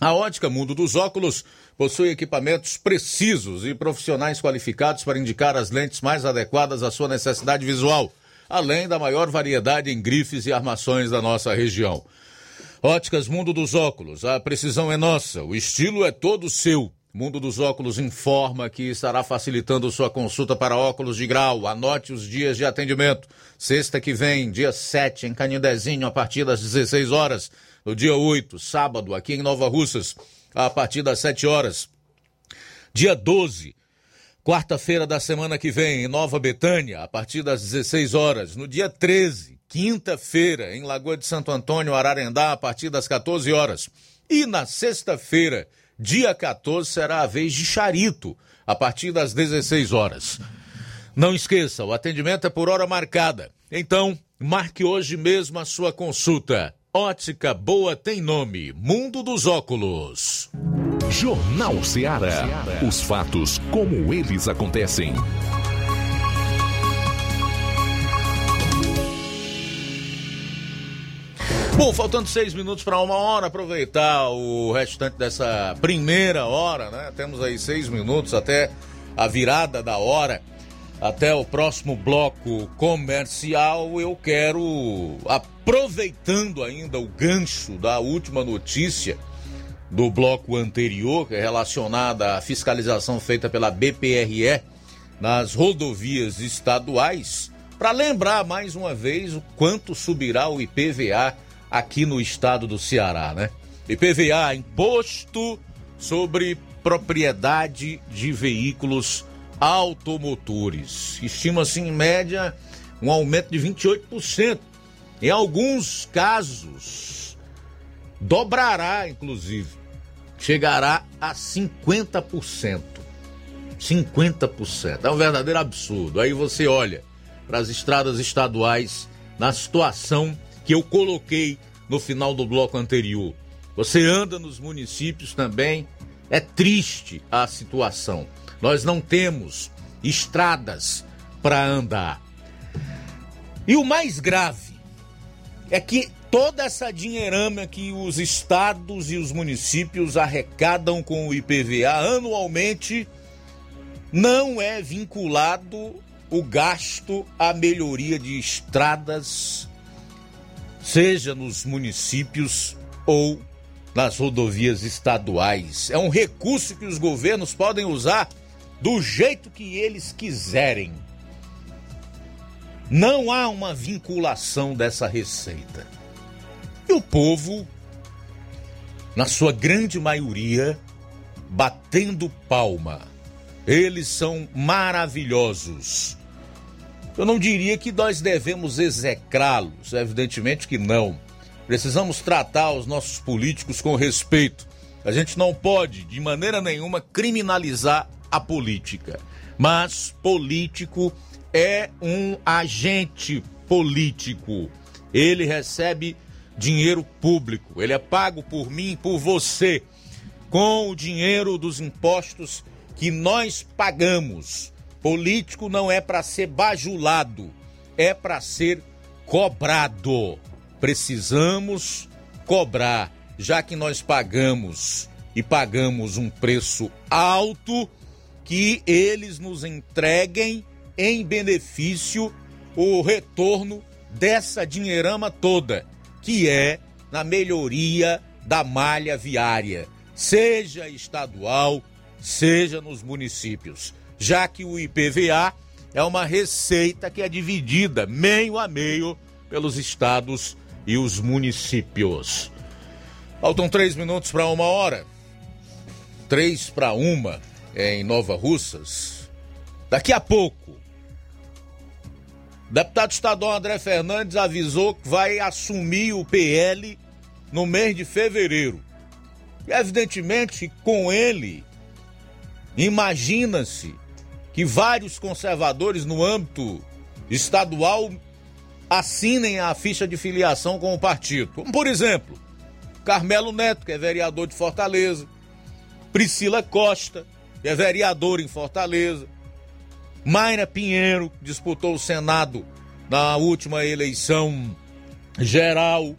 A Ótica Mundo dos Óculos possui equipamentos precisos e profissionais qualificados para indicar as lentes mais adequadas à sua necessidade visual, além da maior variedade em grifes e armações da nossa região. Óticas Mundo dos Óculos, a precisão é nossa, o estilo é todo seu. Mundo dos Óculos informa que estará facilitando sua consulta para óculos de grau. Anote os dias de atendimento. Sexta que vem, dia 7, em Canindezinho, a partir das 16 horas no dia 8, sábado, aqui em Nova Russas, a partir das 7 horas. Dia 12, quarta-feira da semana que vem, em Nova Betânia, a partir das 16 horas. No dia 13, quinta-feira, em Lagoa de Santo Antônio, Ararendá, a partir das 14 horas. E na sexta-feira, dia 14, será a vez de Charito, a partir das 16 horas. Não esqueça, o atendimento é por hora marcada. Então, marque hoje mesmo a sua consulta. Ótica Boa tem nome: Mundo dos Óculos. Jornal Ceará. Os fatos como eles acontecem. Bom, faltando seis minutos para uma hora, aproveitar o restante dessa primeira hora, né? Temos aí seis minutos até a virada da hora até o próximo bloco comercial, eu quero, aproveitando ainda o gancho da última notícia do bloco anterior, relacionada à fiscalização feita pela BPRE nas rodovias estaduais, para lembrar mais uma vez o quanto subirá o IPVA aqui no estado do Ceará, né? IPVA, imposto sobre propriedade de veículos automotores. Estima-se em média um aumento de 28%. Em alguns casos, dobrará, inclusive, chegará a 50%. 50%. É um verdadeiro absurdo. Aí você olha para as estradas estaduais na situação que eu coloquei no final do bloco anterior. Você anda nos municípios também, é triste a situação. Nós não temos estradas para andar. E o mais grave é que toda essa dinheirama que os estados e os municípios arrecadam com o IPVA anualmente não é vinculado o gasto à melhoria de estradas, seja nos municípios ou nas rodovias estaduais. É um recurso que os governos podem usar do jeito que eles quiserem. Não há uma vinculação dessa receita. E o povo, na sua grande maioria, batendo palma. Eles são maravilhosos. Eu não diria que nós devemos execrá-los, evidentemente que não. Precisamos tratar os nossos políticos com respeito. A gente não pode, de maneira nenhuma, criminalizar a política. Mas político é um agente político. Ele recebe dinheiro público. Ele é pago por mim, por você, com o dinheiro dos impostos que nós pagamos. Político não é para ser bajulado, é para ser cobrado. Precisamos cobrar, já que nós pagamos e pagamos um preço alto, que eles nos entreguem em benefício o retorno dessa dinheirama toda, que é na melhoria da malha viária, seja estadual, seja nos municípios, já que o IPVA é uma receita que é dividida meio a meio pelos estados e os municípios. Faltam três minutos para uma hora. Três para uma em Nova Russas. Daqui a pouco, o deputado estadual André Fernandes avisou que vai assumir o PL no mês de fevereiro. E evidentemente, com ele Imagina-se que vários conservadores no âmbito estadual assinem a ficha de filiação com o partido. Como, por exemplo, Carmelo Neto, que é vereador de Fortaleza, Priscila Costa, é vereadora em Fortaleza, Mayra Pinheiro, disputou o Senado na última eleição geral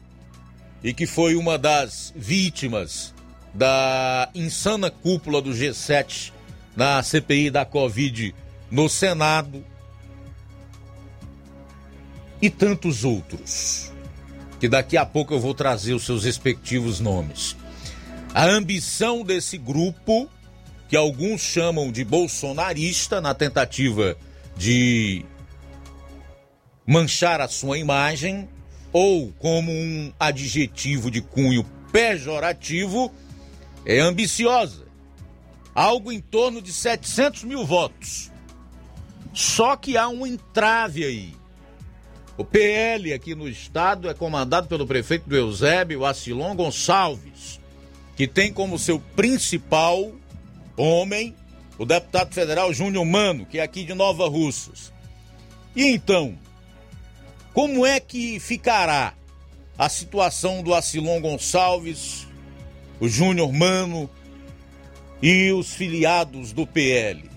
e que foi uma das vítimas da insana cúpula do G7 na CPI da Covid no Senado e tantos outros, que daqui a pouco eu vou trazer os seus respectivos nomes. A ambição desse grupo, que alguns chamam de bolsonarista, na tentativa de manchar a sua imagem, ou como um adjetivo de cunho pejorativo, é ambiciosa algo em torno de 700 mil votos. Só que há um entrave aí. O PL aqui no estado é comandado pelo prefeito do Eusébio, Acilon Gonçalves, que tem como seu principal homem o deputado federal Júnior Mano, que é aqui de Nova Russas. E então, como é que ficará a situação do Acilon Gonçalves, o Júnior Mano, e os filiados do PL,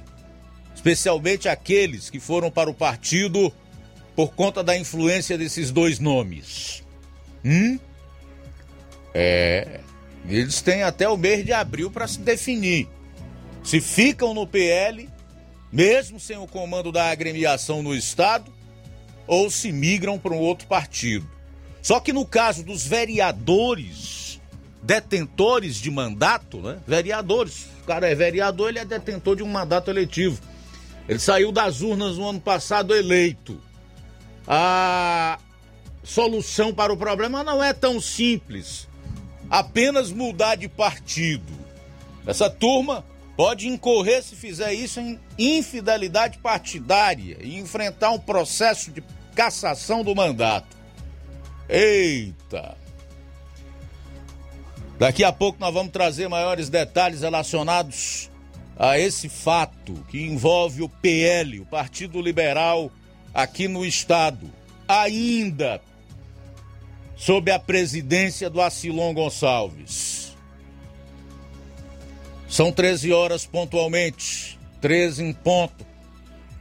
especialmente aqueles que foram para o partido por conta da influência desses dois nomes. Hum? É. Eles têm até o mês de abril para se definir. Se ficam no PL, mesmo sem o comando da agremiação no Estado, ou se migram para um outro partido. Só que no caso dos vereadores, detentores de mandato, né? Vereadores, o cara é vereador, ele é detentor de um mandato eletivo. Ele saiu das urnas no ano passado eleito. A solução para o problema não é tão simples. apenas mudar de partido. Essa turma pode incorrer, se fizer isso, em infidelidade partidária e enfrentar um processo de cassação do mandato. Eita! Daqui a pouco nós vamos trazer maiores detalhes relacionados a esse fato que envolve o PL, o Partido Liberal, aqui no estado, ainda sob a presidência do Acilon Gonçalves. São 13 horas pontualmente, 13 em ponto.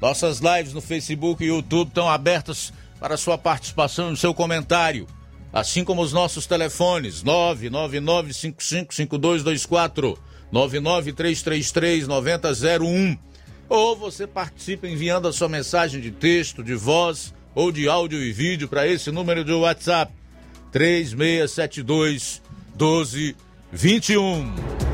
Nossas lives no Facebook e YouTube estão abertas para sua participação e seu comentário, assim como os nossos telefones 999555224, 993339001. Ou você participa enviando a sua mensagem de texto, de voz ou de áudio e vídeo para esse número de WhatsApp 3672 1221.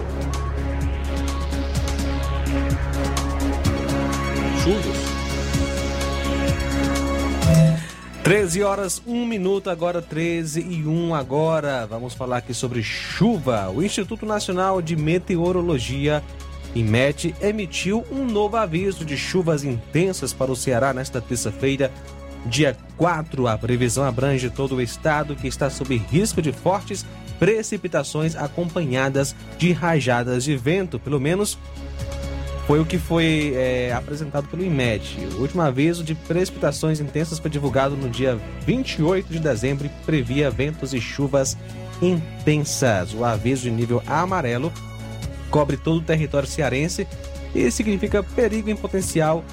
13 horas, 1 minuto, agora 13 e 1 agora. Vamos falar aqui sobre chuva. O Instituto Nacional de Meteorologia, IMET, emitiu um novo aviso de chuvas intensas para o Ceará nesta terça-feira, dia 4. A previsão abrange todo o estado que está sob risco de fortes precipitações acompanhadas de rajadas de vento, pelo menos foi o que foi é, apresentado pelo IMED. O último aviso de precipitações intensas foi divulgado no dia 28 de dezembro e previa ventos e chuvas intensas. O aviso de nível amarelo cobre todo o território cearense e significa perigo em potencial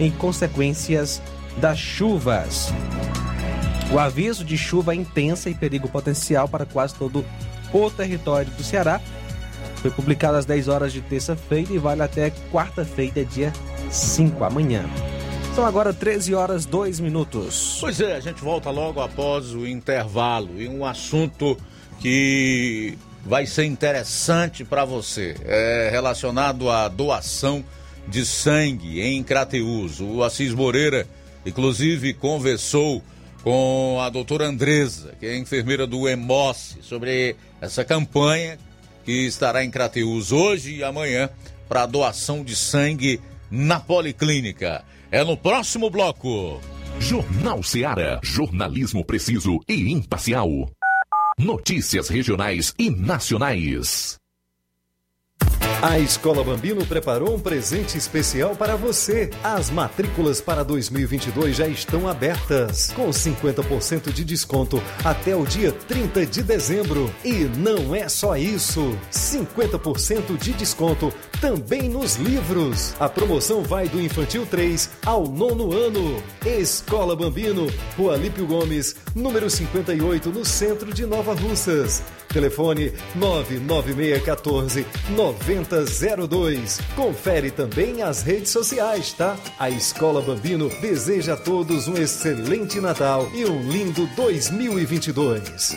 em consequências das chuvas. O aviso de chuva intensa e perigo potencial para quase todo o território do Ceará foi publicado às 10 horas de terça-feira e vale até quarta-feira, dia 5, amanhã. São agora 13 horas 2 minutos. Pois é, a gente volta logo após o intervalo e um assunto que vai ser interessante para você, é relacionado à doação de sangue em Crateus. O Assis Moreira, inclusive, conversou com a doutora Andresa, que é enfermeira do EMOS, sobre essa campanha que estará em Crateus hoje e amanhã para doação de sangue na Policlínica. É no próximo bloco. Jornal Seara. Jornalismo preciso e imparcial. Notícias regionais e nacionais. A Escola Bambino preparou um presente especial para você. As matrículas para 2022 já estão abertas, com 50% de desconto até o dia 30 de dezembro. E não é só isso: 50% de desconto também nos livros. A promoção vai do infantil 3 ao nono ano. Escola Bambino, Rua Lípio Gomes, número 58, no centro de Nova Russas. Telefone 99614 9002. Confere também as redes sociais, tá? A Escola Bambino deseja a todos um excelente Natal e um lindo 2022.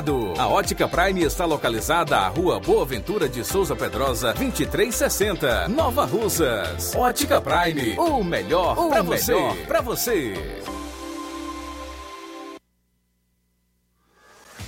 A Ótica Prime está localizada à Rua Boa Ventura de Souza Pedrosa, 2360, Nova Russas. Ótica Prime, o melhor para você. Para você.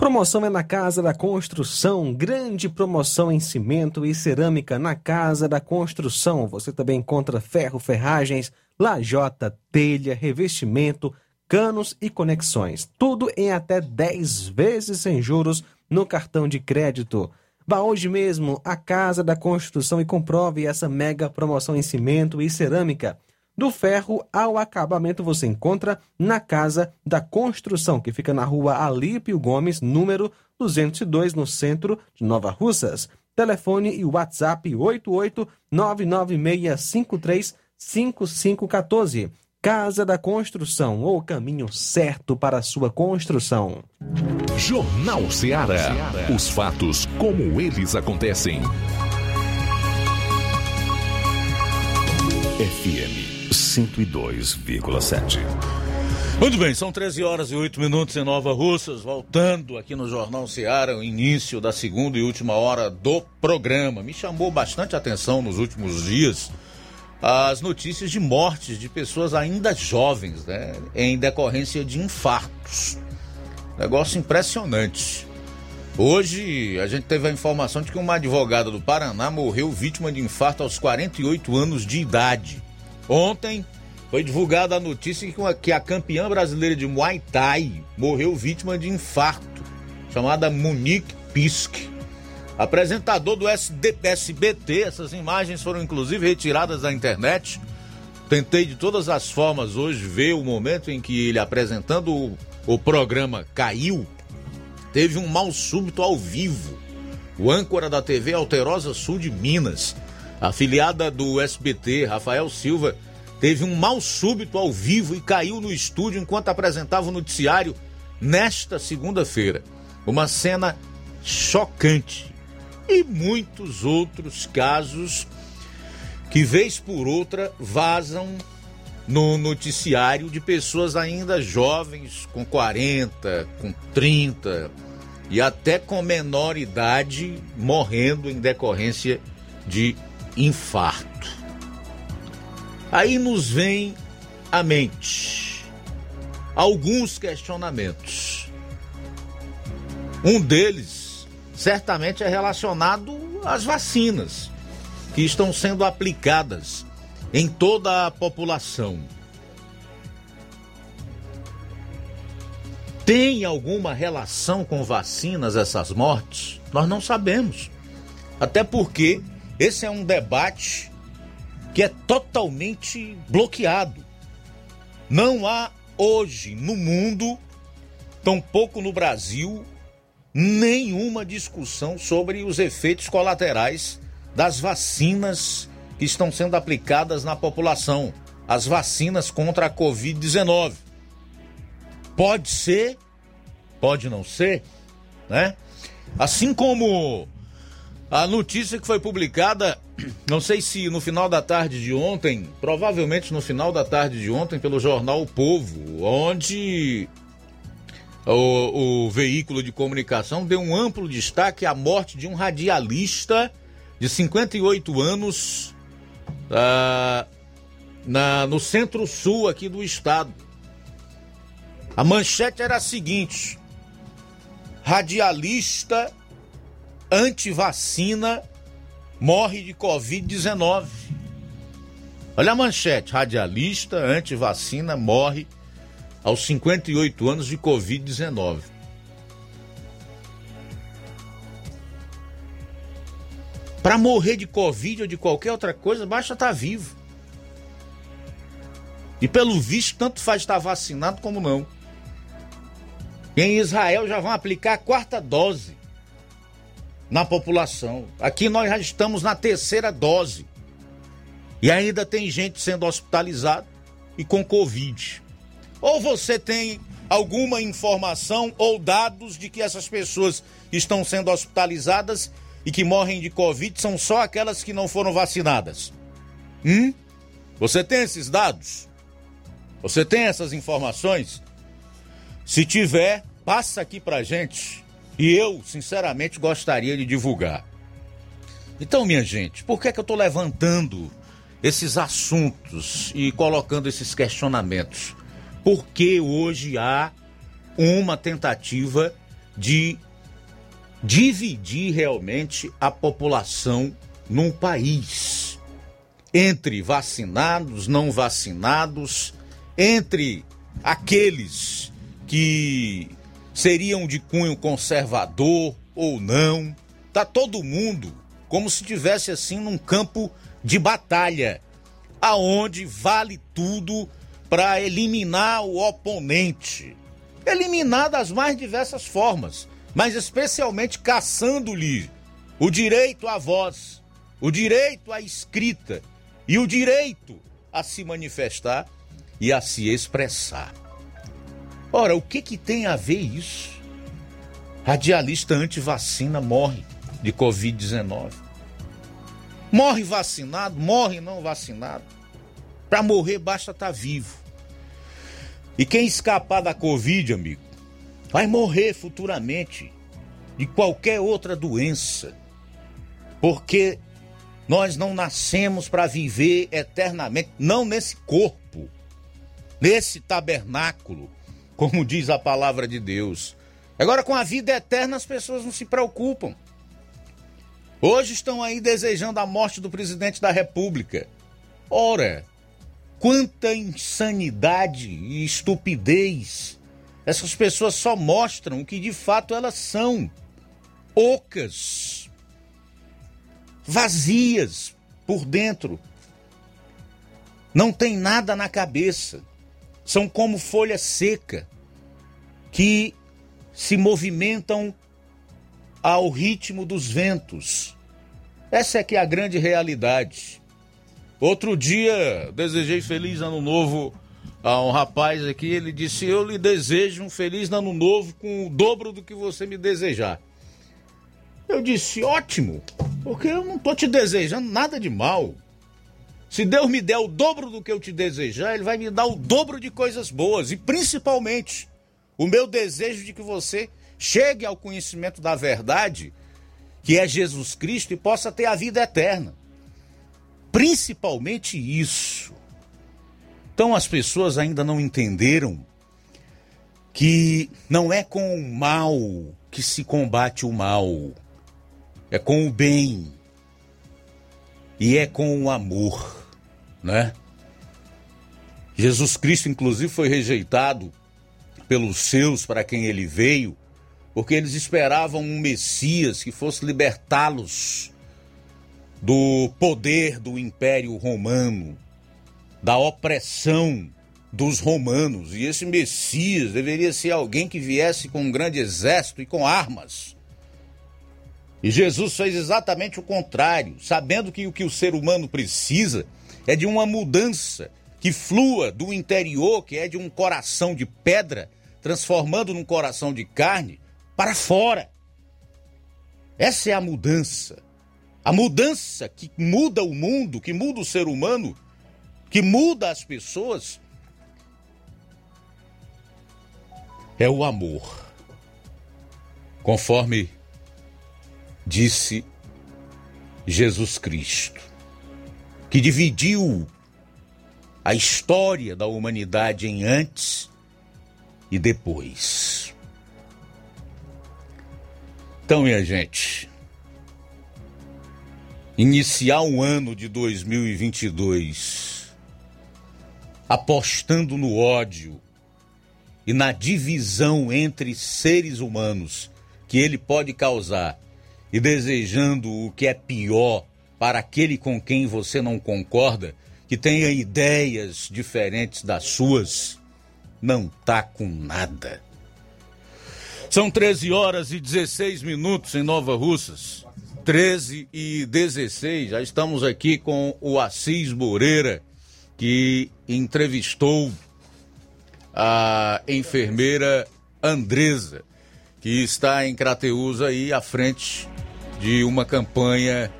Promoção é na Casa da Construção. Grande promoção em cimento e cerâmica na Casa da Construção. Você também encontra ferro, ferragens, lajota, telha, revestimento, canos e conexões. Tudo em até 10 vezes sem juros no cartão de crédito. Vá hoje mesmo à Casa da Construção e comprove essa mega promoção em cimento e cerâmica. Do ferro ao acabamento você encontra na Casa da Construção, que fica na rua Alípio Gomes, número 202, no centro de Nova Russas. Telefone e WhatsApp 88996535514. Casa da Construção, o caminho certo para a sua construção. Jornal Ceará. Os fatos como eles acontecem. FM 102,7. Muito bem, são 13 horas e 8 minutos em Nova Russas, voltando aqui no Jornal Seara, o início da segunda e última hora do programa. Me chamou bastante atenção nos últimos dias as notícias de mortes de pessoas ainda jovens, né, em decorrência de infartos. Negócio impressionante. Hoje a gente teve a informação de que uma advogada do Paraná morreu vítima de infarto aos 48 anos de idade. Ontem foi divulgada a notícia que a campeã brasileira de Muay Thai morreu vítima de infarto, chamada Monique Pisk. Apresentador do SD, SBT, essas imagens foram inclusive retiradas da internet. Tentei de todas as formas hoje ver o momento em que ele apresentando o, o programa caiu. Teve um mal súbito ao vivo. O âncora da TV Alterosa Sul de Minas, afiliada do SBT, Rafael Silva, teve um mal súbito ao vivo e caiu no estúdio enquanto apresentava o noticiário nesta segunda-feira. Uma cena chocante. E muitos outros casos que, vez por outra, vazam no noticiário de pessoas ainda jovens, com 40, com 30 e até com menor idade, morrendo em decorrência de infarto. Aí nos vem à mente alguns questionamentos. Um deles certamente é relacionado às vacinas que estão sendo aplicadas em toda a população. Tem alguma relação com vacinas essas mortes? Nós não sabemos. Até porque esse é um debate que é totalmente bloqueado. Não há hoje no mundo, tampouco no Brasil, nenhuma discussão sobre os efeitos colaterais das vacinas que estão sendo aplicadas na população, as vacinas contra a Covid-19. Pode ser, pode não ser, né? Assim como a notícia que foi publicada, não sei se no final da tarde de ontem, provavelmente no final da tarde de ontem, pelo jornal O Povo, onde o, o, veículo de comunicação deu um amplo destaque à morte de um radialista de 58 anos uh, na, no centro-sul aqui do estado. A manchete era a seguinte: radialista anti-vacina morre de Covid-19. Olha a manchete: radialista anti-vacina morre aos 58 anos de Covid-19. Para morrer de Covid ou de qualquer outra coisa, basta estar tá vivo. E pelo visto, tanto faz estar vacinado como não. Em Israel já vão aplicar a quarta dose na população. Aqui nós já estamos na terceira dose. E ainda tem gente sendo hospitalizada e com Covid. Ou você tem alguma informação ou dados de que essas pessoas estão sendo hospitalizadas e que morrem de Covid são só aquelas que não foram vacinadas? Hum? Você tem esses dados? Você tem essas informações? Se tiver, passa aqui pra gente. E eu, sinceramente, gostaria de divulgar. Então, minha gente, por que, é que eu estou levantando esses assuntos e colocando esses questionamentos? Porque hoje há uma tentativa de dividir realmente a população num país entre vacinados, não vacinados, entre aqueles que seriam de cunho conservador ou não. Tá todo mundo como se tivesse assim num campo de batalha, aonde vale tudo para eliminar o oponente. Eliminar das mais diversas formas, mas especialmente caçando-lhe o direito à voz, o direito à escrita e o direito a se manifestar e a se expressar. Ora, o que, que tem a ver isso? Radialista anti-vacina morre de Covid-19. Morre vacinado, morre não vacinado. Para morrer basta estar tá vivo. E quem escapar da Covid, amigo, vai morrer futuramente de qualquer outra doença. Porque nós não nascemos para viver eternamente, não nesse corpo, nesse tabernáculo, como diz a palavra de Deus. Agora, com a vida eterna, as pessoas não se preocupam. Hoje estão aí desejando a morte do presidente da República. Ora, quanta insanidade e estupidez. Essas pessoas só mostram o que de fato elas são. Ocas. Vazias por dentro. Não tem nada na cabeça. São como folha seca que se movimentam ao ritmo dos ventos. Essa é que é a grande realidade. Outro dia, desejei feliz ano novo a um rapaz aqui, ele disse: "Eu lhe desejo um feliz ano novo com o dobro do que você me desejar". Eu disse: "Ótimo, porque eu não tô te desejando nada de mal. Se Deus me der o dobro do que eu te desejar, ele vai me dar o dobro de coisas boas e principalmente o meu desejo de que você chegue ao conhecimento da verdade, que é Jesus Cristo, e possa ter a vida eterna. Principalmente isso. Então as pessoas ainda não entenderam que não é com o mal que se combate o mal, é com o bem e é com o amor. Né? Jesus Cristo, inclusive, foi rejeitado pelos seus para quem ele veio, porque eles esperavam um Messias que fosse libertá-los do poder do Império Romano, da opressão dos romanos. E esse Messias deveria ser alguém que viesse com um grande exército e com armas. E Jesus fez exatamente o contrário, sabendo que o que o ser humano precisa é de uma mudança que flua do interior, que é de um coração de pedra, transformando num coração de carne, para fora. Essa é a mudança. A mudança que muda o mundo, que muda o ser humano, que muda as pessoas, é o amor. Conforme disse Jesus Cristo, que dividiu a história da humanidade em antes e depois. Então, minha gente, iniciar o ano de 2022 apostando no ódio e na divisão entre seres humanos que ele pode causar e desejando o que é pior para aquele com quem você não concorda, que tenha ideias diferentes das suas, não tá com nada. São 13 horas e 16 minutos em Nova Russas. 13 e 16. Já estamos aqui com o Assis Moreira, que entrevistou a enfermeira Andresa, que está em Crateus aí à frente de uma campanha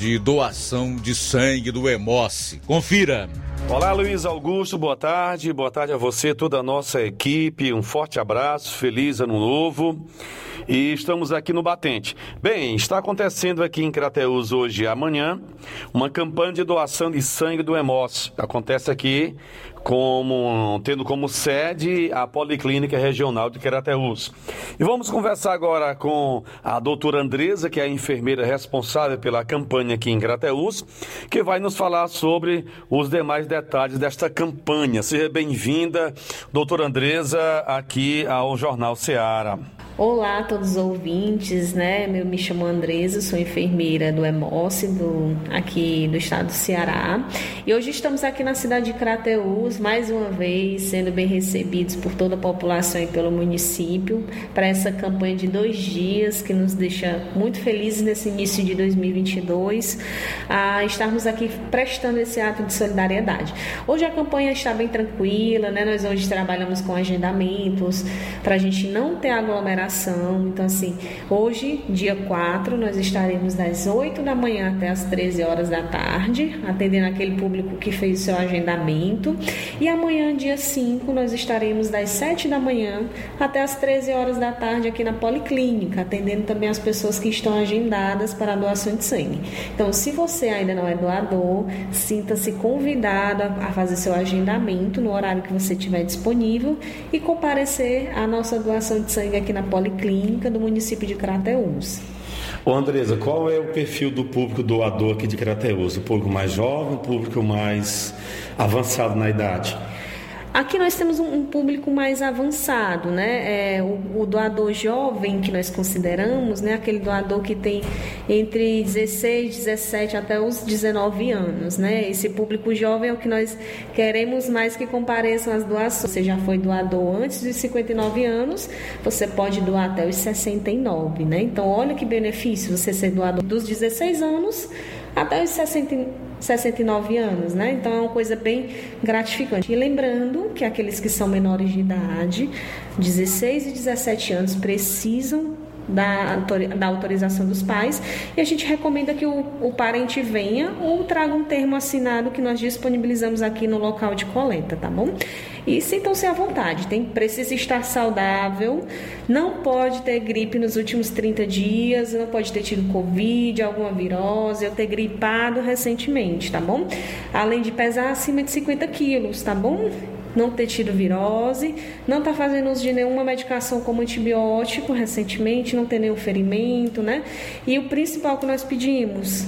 de doação de sangue do Hemoce. Confira. Olá, Luiz Augusto, boa tarde. Boa tarde a você, toda a nossa equipe. Um forte abraço, feliz ano novo. E estamos aqui no Batente. Bem, está acontecendo aqui em Crateus hoje e amanhã uma campanha de doação de sangue do Hemoce. Acontece aqui como tendo como sede a Policlínica Regional de Crateús. E vamos conversar agora com a doutora Andresa, que é a enfermeira responsável pela campanha aqui em Crateús, que vai nos falar sobre os demais detalhes desta campanha. Seja bem-vinda, doutora Andresa, aqui ao Jornal Ceará. Olá a todos os ouvintes, né? Eu me chamo Andresa, sou enfermeira do EMOS, do, aqui do estado do Ceará. E hoje estamos aqui na cidade de Crateús, mais uma vez, sendo bem recebidos por toda a população e pelo município, para essa campanha de dois dias que nos deixa muito felizes nesse início de 2022, a estarmos aqui prestando esse ato de solidariedade. Hoje a campanha está bem tranquila, né? Nós hoje trabalhamos com agendamentos para a gente não ter aglomeração então, assim, hoje, dia 4, nós estaremos das 8 da manhã até as 13 horas da tarde, atendendo aquele público que fez o seu agendamento. E amanhã, dia 5, nós estaremos das 7 da manhã até as 13 horas da tarde aqui na Policlínica, atendendo também as pessoas que estão agendadas para a doação de sangue. Então, se você ainda não é doador, sinta-se convidado a fazer seu agendamento no horário que você tiver disponível e comparecer à nossa doação de sangue aqui na Policlínica do município de Crateús. Ô Andresa, qual é o perfil do público doador aqui de Crateús? O público mais jovem, o público mais avançado na idade? Aqui nós temos um, público mais avançado, né? É, o, o, doador jovem que nós consideramos, né? Aquele doador que tem entre 16, 17 até os 19 anos, né? Esse público jovem é o que nós queremos mais que compareçam às doações. Você já foi doador antes dos 59 anos, você pode doar até os 69, né? Então, olha que benefício você ser doador dos 16 anos até os 60 69 anos, né? Então é uma coisa bem gratificante. E lembrando que aqueles que são menores de idade, 16 e 17 anos, precisam da, da autorização dos pais e a gente recomenda que o, o parente venha ou traga um termo assinado que nós disponibilizamos aqui no local de coleta, tá bom? E sintam-se à vontade, tem, precisa estar saudável, não pode ter gripe nos últimos 30 dias, não pode ter tido Covid, alguma virose, ou ter gripado recentemente, tá bom? Além de pesar acima de 50 quilos, tá bom? Não ter tido virose, não está fazendo uso de nenhuma medicação como antibiótico recentemente, não ter nenhum ferimento, né? E o principal que nós pedimos,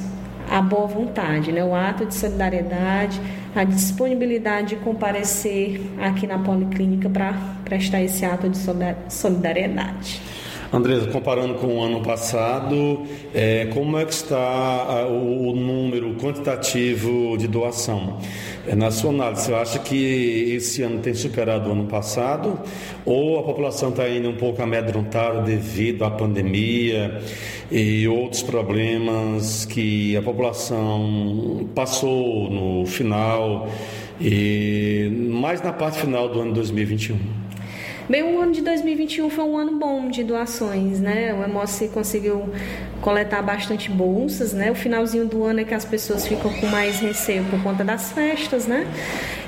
a boa vontade, né? o ato de solidariedade, a disponibilidade de comparecer aqui na Policlínica para prestar esse ato de solidariedade. Andresa, comparando com o ano passado, é, como é que está o, número quantitativo de doação? É, na sua análise, você acha que esse ano tem superado o ano passado? Ou a população está indo um pouco amedrontada devido à pandemia e outros problemas que a população passou no final, e mais na parte final do ano 2021? Bem, o ano de 2021 foi um ano bom de doações, né? O Emoce conseguiu coletar bastante bolsas, né? O finalzinho do ano é que as pessoas ficam com mais receio por conta das festas, né?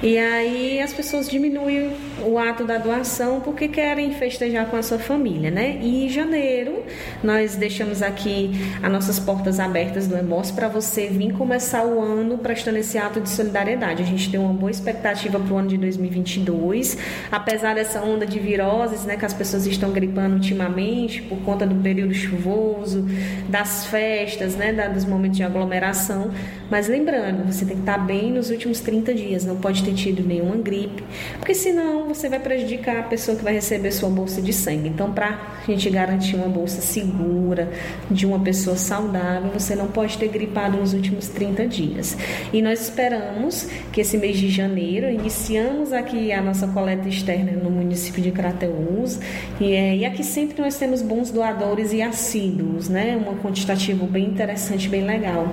E aí as pessoas diminuem o ato da doação porque querem festejar com a sua família, né? E em janeiro nós deixamos aqui as nossas portas abertas do Emoce para você vir começar o ano prestando esse ato de solidariedade. A gente tem uma boa expectativa para o ano de 2022, apesar dessa onda de viroses, né, que as pessoas estão gripando ultimamente por conta do período chuvoso, das festas, né, dos momentos de aglomeração. Mas lembrando, você tem que estar bem nos últimos 30 dias, não pode ter tido nenhuma gripe, porque senão você vai prejudicar a pessoa que vai receber sua bolsa de sangue. Então, para a gente garantir uma bolsa segura de uma pessoa saudável, você não pode ter gripado nos últimos 30 dias. E nós esperamos que esse mês de janeiro, iniciamos aqui a nossa coleta externa no município de Crateús, e, é, e aqui sempre nós temos bons doadores e assíduos, né? Um quantitativo bem interessante, bem legal.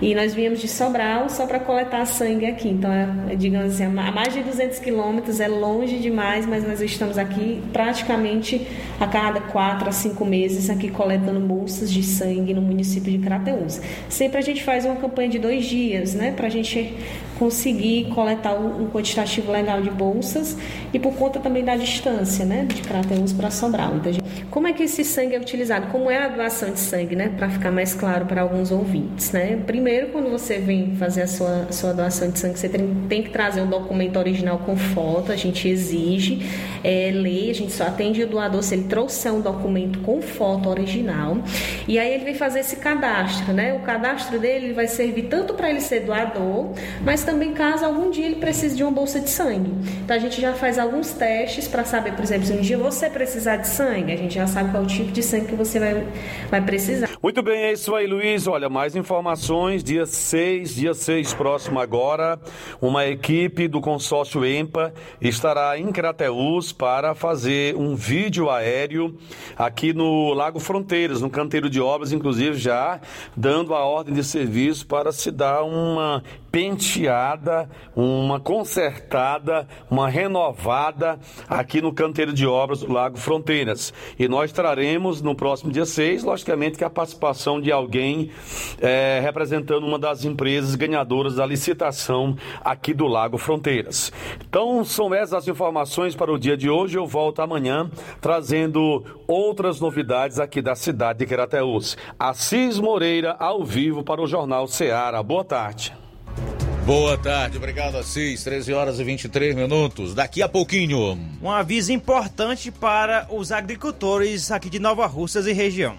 E nós viemos de Sobral só para coletar sangue aqui. Então, é, digamos assim, a mais de 200 quilômetros, é longe demais, mas nós estamos aqui praticamente a cada quatro a cinco meses aqui coletando bolsas de sangue no município de Crateús. Sempre a gente faz uma campanha de dois dias, né, para a gente conseguir coletar um quantitativo legal de bolsas e por conta também da distância, né, de Crateús para Sobral. Então, gente, como é que esse sangue é utilizado? Como é a doação de sangue, né, para ficar mais claro para alguns ouvintes, né? Primeiro, quando você vem fazer a sua, sua doação de sangue, você tem, tem que trazer um documento original com foto, a gente exige, é, a gente só atende o doador se ele trouxer um documento com foto original. E aí ele vem fazer esse cadastro, né? O cadastro dele vai servir tanto para ele ser doador, mas também caso algum dia ele precise de uma bolsa de sangue. Então a gente já faz alguns testes para saber, por exemplo, se um dia você precisar de sangue, a gente já sabe qual é o tipo de sangue que você vai, vai precisar. Muito bem, é isso aí, Luiz. Olha, mais informações, dia 6, dia 6 próximo agora, uma equipe do consórcio EMPA estará em Crateús para fazer um vídeo aéreo aqui no Lago Fronteiras, no canteiro de obras, inclusive já dando a ordem de serviço para se dar uma penteada, uma consertada, uma renovada aqui no canteiro de obras do Lago Fronteiras. E nós traremos no próximo dia 6, logicamente, que a participação de alguém é, representando uma das empresas ganhadoras da licitação aqui do Lago Fronteiras. Então, são essas as informações para o dia de hoje. Eu volto amanhã trazendo outras novidades aqui da cidade de Querateus. Assis Moreira, ao vivo para o Jornal Ceará. Boa tarde. Boa tarde, obrigado Assis. 13 horas e 23 minutos. Daqui a pouquinho. Um aviso importante para os agricultores aqui de Nova Russas e região.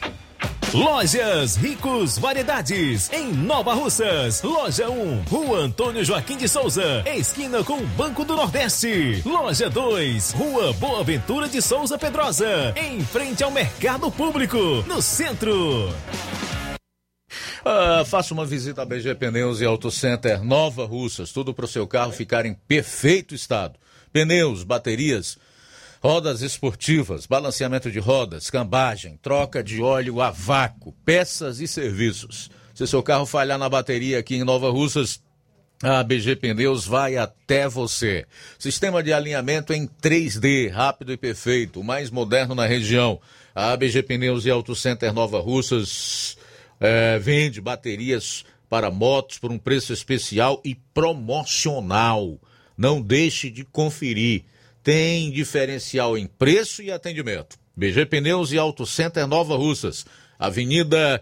Lojas Ricos Variedades, em Nova Russas. Loja 1, Rua Antônio Joaquim de Souza, esquina com o Banco do Nordeste. Loja 2, Rua Boa Ventura de Souza Pedrosa, em frente ao Mercado Público, no centro. Uh, faça uma visita a BG Pneus e Auto Center Nova Russas, tudo para o seu carro ficar em perfeito estado. Pneus, baterias rodas esportivas, balanceamento de rodas, cambagem, troca de óleo a vácuo, peças e serviços. Se seu carro falhar na bateria aqui em Nova Russas, a BG Pneus vai até você. Sistema de alinhamento em 3D, rápido e perfeito, o mais moderno na região. A BG Pneus e Auto Center Nova Russas eh, vende baterias para motos por um preço especial e promocional. Não deixe de conferir. Tem diferencial em preço e atendimento. BG Pneus e Auto Center Nova Russas. Avenida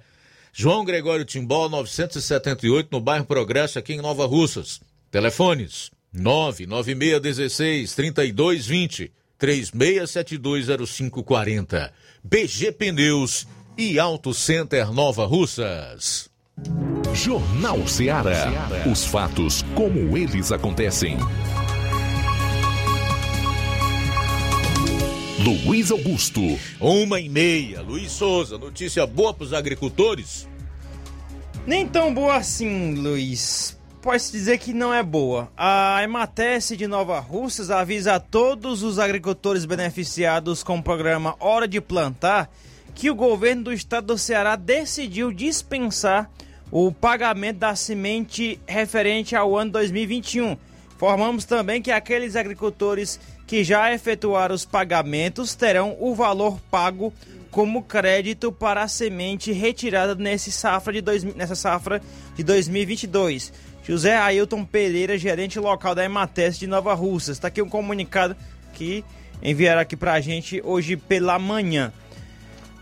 João Gregório Timbó, 978, no bairro Progresso, aqui em Nova Russas. Telefones 99616 3220 36720540. BG Pneus e Auto Center Nova Russas. Jornal Ceará. Os fatos como eles acontecem. Luiz Augusto. Uma e meia. Luiz Souza, notícia boa para os agricultores? Nem tão boa assim, Luiz. Pode-se dizer que não é boa. A Emates de Nova Russas avisa a todos os agricultores beneficiados com o programa Hora de Plantar que o governo do estado do Ceará decidiu dispensar o pagamento da semente referente ao ano 2021. Formamos também que aqueles agricultores que já efetuaram os pagamentos terão o valor pago como crédito para a semente retirada nesse safra de dois, nessa safra de 2022. José Ailton Pereira, gerente local da Emates de Nova Russas. Está aqui um comunicado que enviaram aqui para a gente hoje pela manhã.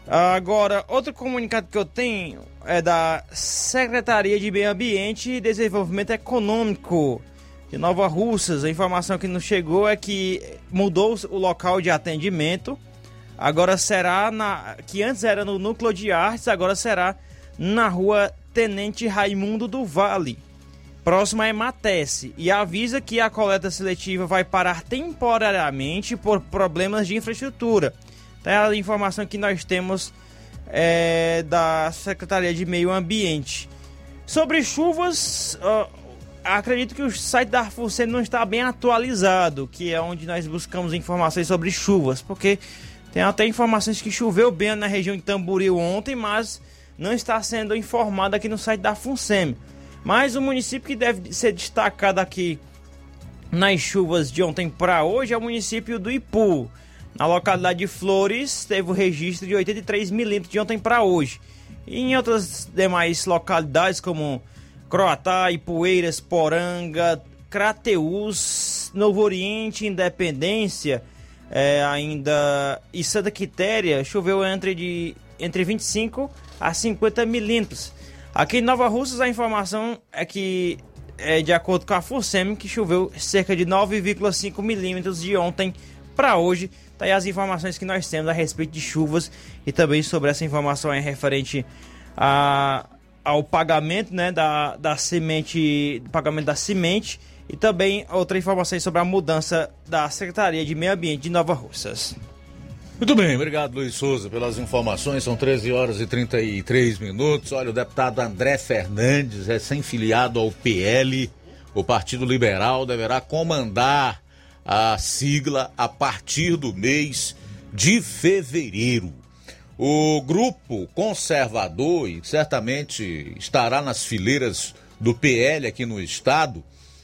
Agora, outro comunicado que eu tenho é da Secretaria de Meio Ambiente e Desenvolvimento Econômico de Nova Russas. A informação que nos chegou é que mudou o local de atendimento. Agora será na. que antes era no Núcleo de Artes, agora será na rua Tenente Raimundo do Vale, próxima a Ematece. E avisa que a coleta seletiva vai parar temporariamente por problemas de infraestrutura. É a informação que nós temos é, da Secretaria de Meio Ambiente. Sobre chuvas, acredito que o site da Arfucem não está bem atualizado, que é onde nós buscamos informações sobre chuvas, porque tem até informações que choveu bem na região de Tamboril ontem, mas não está sendo informado aqui no site da FUNSEM. Mas o município que deve ser destacado aqui nas chuvas de ontem para hoje é o município do Ipu. Na localidade de Flores, teve o registro de 83 milímetros de ontem para hoje. E em outras demais localidades, como Croatá, Ipueiras, Poranga, Crateús, Novo Oriente, Independência, é, ainda e Santa Quitéria, choveu entre, de, entre 25 a 50 milímetros. Aqui em Nova Russas, a informação é que, é, de acordo com a FUSEM, que choveu cerca de 9,5 milímetros de ontem para hoje. Tá aí as informações que nós temos a respeito de chuvas e também sobre essa informação referente a, ao pagamento né, da, da semente, pagamento da semente e também outra informação sobre a mudança da Secretaria de Meio Ambiente de Nova Russas. Muito bem, obrigado Luiz Souza pelas informações. São 13 horas e 33 minutos. Olha, o deputado André Fernandes, recém-filiado ao PL, o Partido Liberal, deverá comandar a sigla a partir do mês de fevereiro. O grupo conservador, e certamente estará nas fileiras do PL aqui no estado,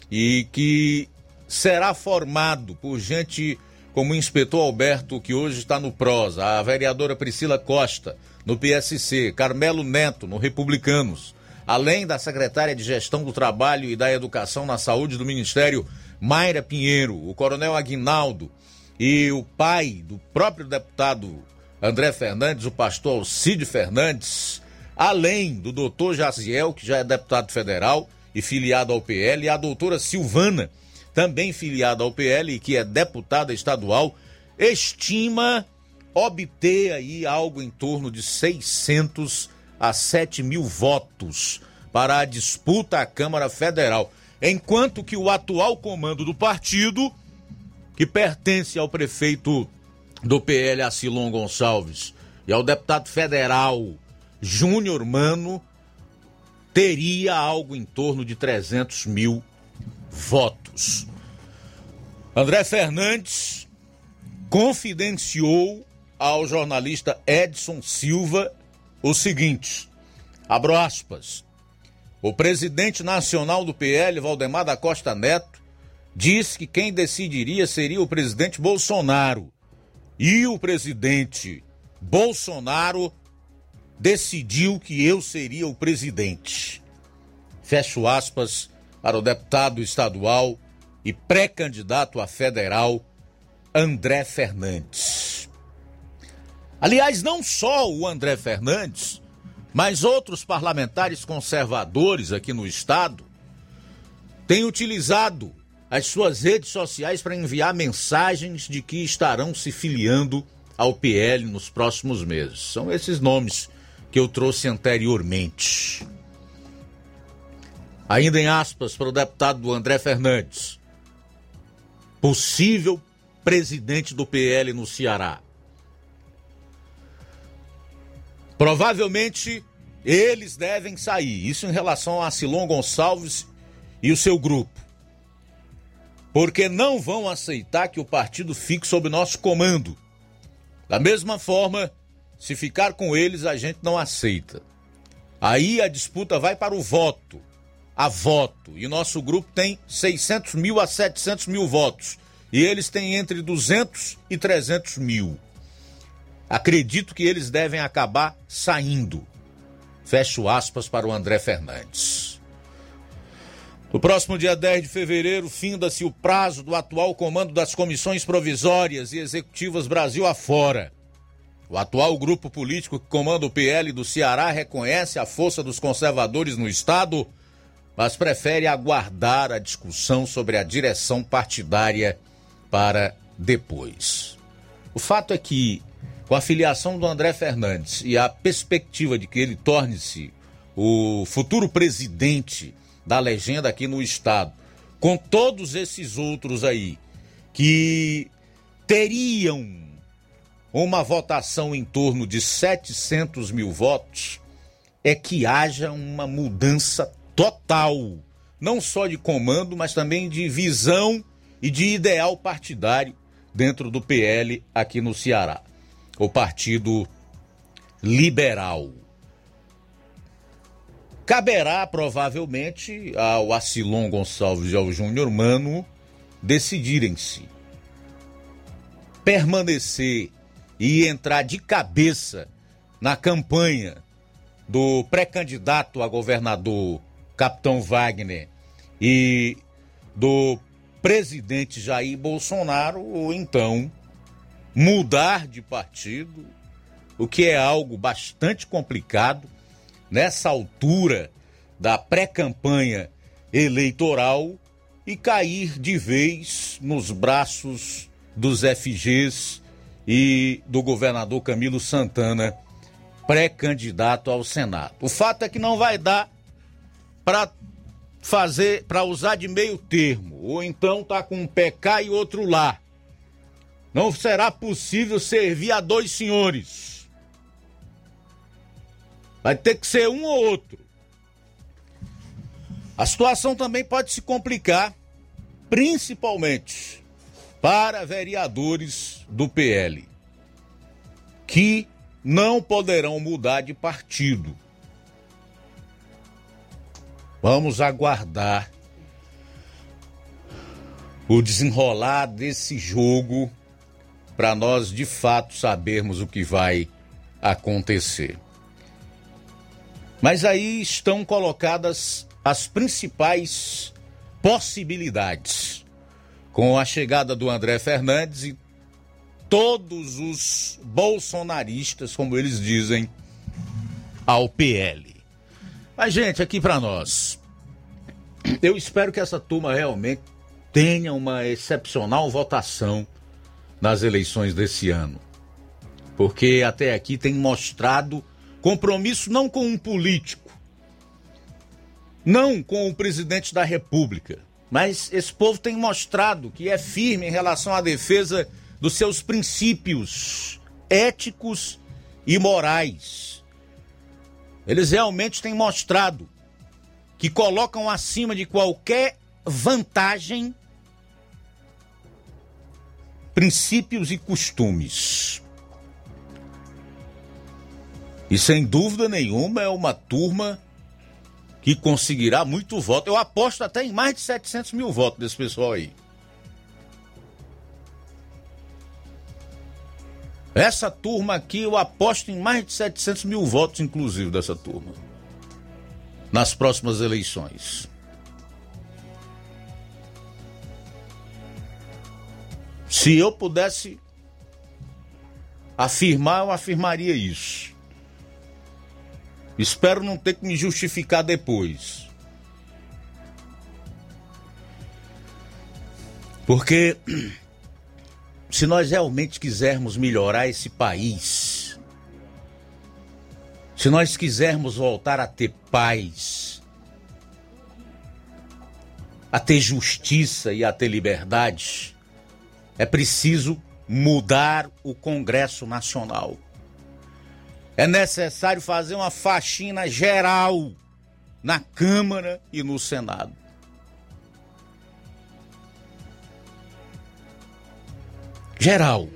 e que será formado por gente como o inspetor Alberto, que hoje está no Prosa, a vereadora Priscila Costa, no PSC, Carmelo Neto, no Republicanos, além da secretária de Gestão do Trabalho e da Educação na Saúde do Ministério, Mayra Pinheiro, o coronel Aguinaldo e o pai do próprio deputado André Fernandes, o pastor Alcide Fernandes, além do doutor Jaciel, que já é deputado federal e filiado ao PL, e a doutora Silvana, também filiada ao PL e que é deputada estadual, estima obter aí algo em torno de 600 a 7 mil votos para a disputa à Câmara Federal, enquanto que o atual comando do partido, que pertence ao prefeito do PL, Acilon Gonçalves, e ao deputado federal Júnior Mano, teria algo em torno de 300 mil votos. André Fernandes confidenciou ao jornalista Edson Silva o seguinte: abro aspas. o presidente nacional do PL, Valdemar da Costa Neto, disse que quem decidiria seria o presidente Bolsonaro. E o presidente Bolsonaro decidiu que eu seria o presidente. Fecho aspas para o deputado estadual e pré-candidato a federal André Fernandes. Aliás, não só o André Fernandes, mas outros parlamentares conservadores aqui no estado têm utilizado as suas redes sociais para enviar mensagens de que estarão se filiando ao PL nos próximos meses. São esses nomes que eu trouxe anteriormente. Ainda em aspas para o deputado André Fernandes, possível presidente do PL no Ceará. Provavelmente eles devem sair. Isso em relação a Silon Gonçalves e o seu grupo. Porque não vão aceitar que o partido fique sob nosso comando. Da mesma forma, se ficar com eles, a gente não aceita. Aí a disputa vai para o voto. A voto. E nosso grupo tem 600 mil a 700 mil votos. E eles têm entre 200 e 300 mil. Acredito que eles devem acabar saindo. Fecho aspas para o André Fernandes. No próximo dia 10 de fevereiro, finda-se o prazo do atual comando das comissões provisórias e executivas Brasil afora. O atual grupo político que comanda o PL do Ceará reconhece a força dos conservadores no Estado, mas prefere aguardar a discussão sobre a direção partidária para depois. O fato é que, com a filiação do André Fernandes e a perspectiva de que ele torne-se o futuro presidente da legenda aqui no estado, com todos esses outros aí que teriam uma votação em torno de 700 mil votos, é que haja uma mudança total, não só de comando, mas também de visão e de ideal partidário dentro do PL aqui no Ceará. O Partido Liberal. Caberá provavelmente ao Acilon Gonçalves e ao Júnior Mano decidirem-se permanecer e entrar de cabeça na campanha do pré-candidato a governador Capitão Wagner e do presidente Jair Bolsonaro ou então mudar de partido, o que é algo bastante complicado nessa altura da pré-campanha eleitoral e cair de vez nos braços dos FGs e do governador Camilo Santana, pré-candidato ao Senado. O fato é que não vai dar para fazer para usar de meio termo, ou então tá com um pé cá e outro lá. Não será possível servir a dois senhores. Vai ter que ser um ou outro. A situação também pode se complicar, principalmente para vereadores do PL, que não poderão mudar de partido Vamos aguardar o desenrolar desse jogo para nós de fato sabermos o que vai acontecer. Mas aí estão colocadas as principais possibilidades. Com a chegada do André Fernandes e todos os bolsonaristas, como eles dizem, ao PL. Mas, gente, aqui para nós, eu espero que essa turma realmente tenha uma excepcional votação nas eleições desse ano. Porque até aqui tem mostrado compromisso não com um político, não com o presidente da República, mas esse povo tem mostrado que é firme em relação à defesa dos seus princípios éticos e morais. Eles realmente têm mostrado que colocam acima de qualquer vantagem princípios e costumes. E sem dúvida nenhuma é uma turma que conseguirá muito voto. Eu aposto até em mais de 700 mil votos desse pessoal aí. Essa turma aqui, eu aposto em mais de 700 mil votos, inclusive, dessa turma. Nas próximas eleições. Se eu pudesse afirmar, eu afirmaria isso. Espero não ter que me justificar depois. Porque se nós realmente quisermos melhorar esse país, se nós quisermos voltar a ter paz, a ter justiça e a ter liberdade, é preciso mudar o Congresso Nacional. É necessário fazer uma faxina geral na Câmara e no Senado. Geral.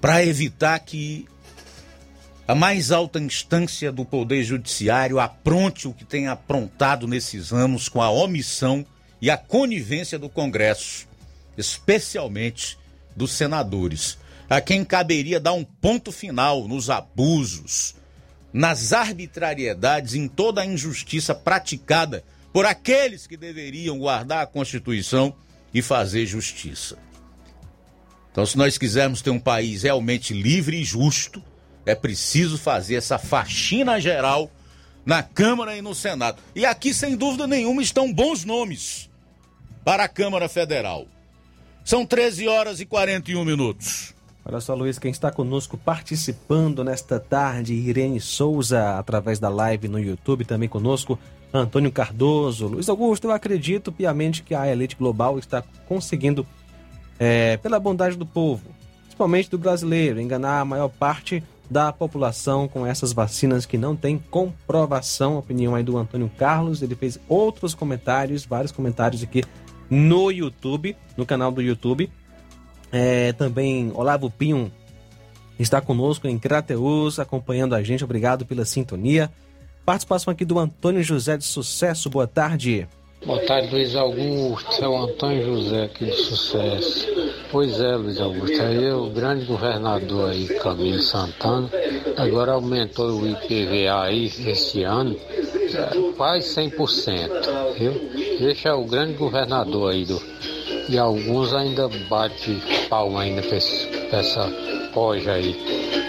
Para evitar que a mais alta instância do Poder Judiciário apronte o que tem aprontado nesses anos com a omissão e a conivência do Congresso, especialmente dos senadores, a quem caberia dar um ponto final nos abusos, nas arbitrariedades, em toda a injustiça praticada por aqueles que deveriam guardar a Constituição e fazer justiça. Então, se nós quisermos ter um país realmente livre e justo, é preciso fazer essa faxina geral na Câmara e no Senado. E aqui, sem dúvida nenhuma, estão bons nomes para a Câmara Federal. São 13 horas e 41 minutos. Olha só, Luiz, quem está conosco participando nesta tarde, Irene Souza, através da live no YouTube, também conosco, Antônio Cardoso. Luiz Augusto, eu acredito piamente que a elite global está conseguindo, é, pela bondade do povo, principalmente do brasileiro, enganar a maior parte da população com essas vacinas que não tem comprovação. Opinião aí do Antônio Carlos, ele fez outros comentários, vários comentários aqui no YouTube, no canal do YouTube. É, também Olavo Pinho está conosco em Crateus, acompanhando a gente. Obrigado pela sintonia. Participação aqui do Antônio José de Sucesso. Boa tarde. Boa tarde, Luiz Augusto. É o Antônio José aqui de Sucesso. Pois é, Luiz Augusto. Aí é o grande governador aí, Camilo Santana. Agora aumentou o IPVA aí esse ano, é, quase 100%. Viu? Deixa o grande governador aí do. E alguns ainda bate palma ainda pra essa poja aí.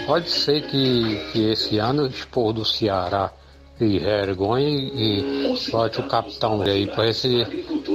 Pode ser que, que esse ano o expor do Ceará e vergonha e, bote o capitão aí para esse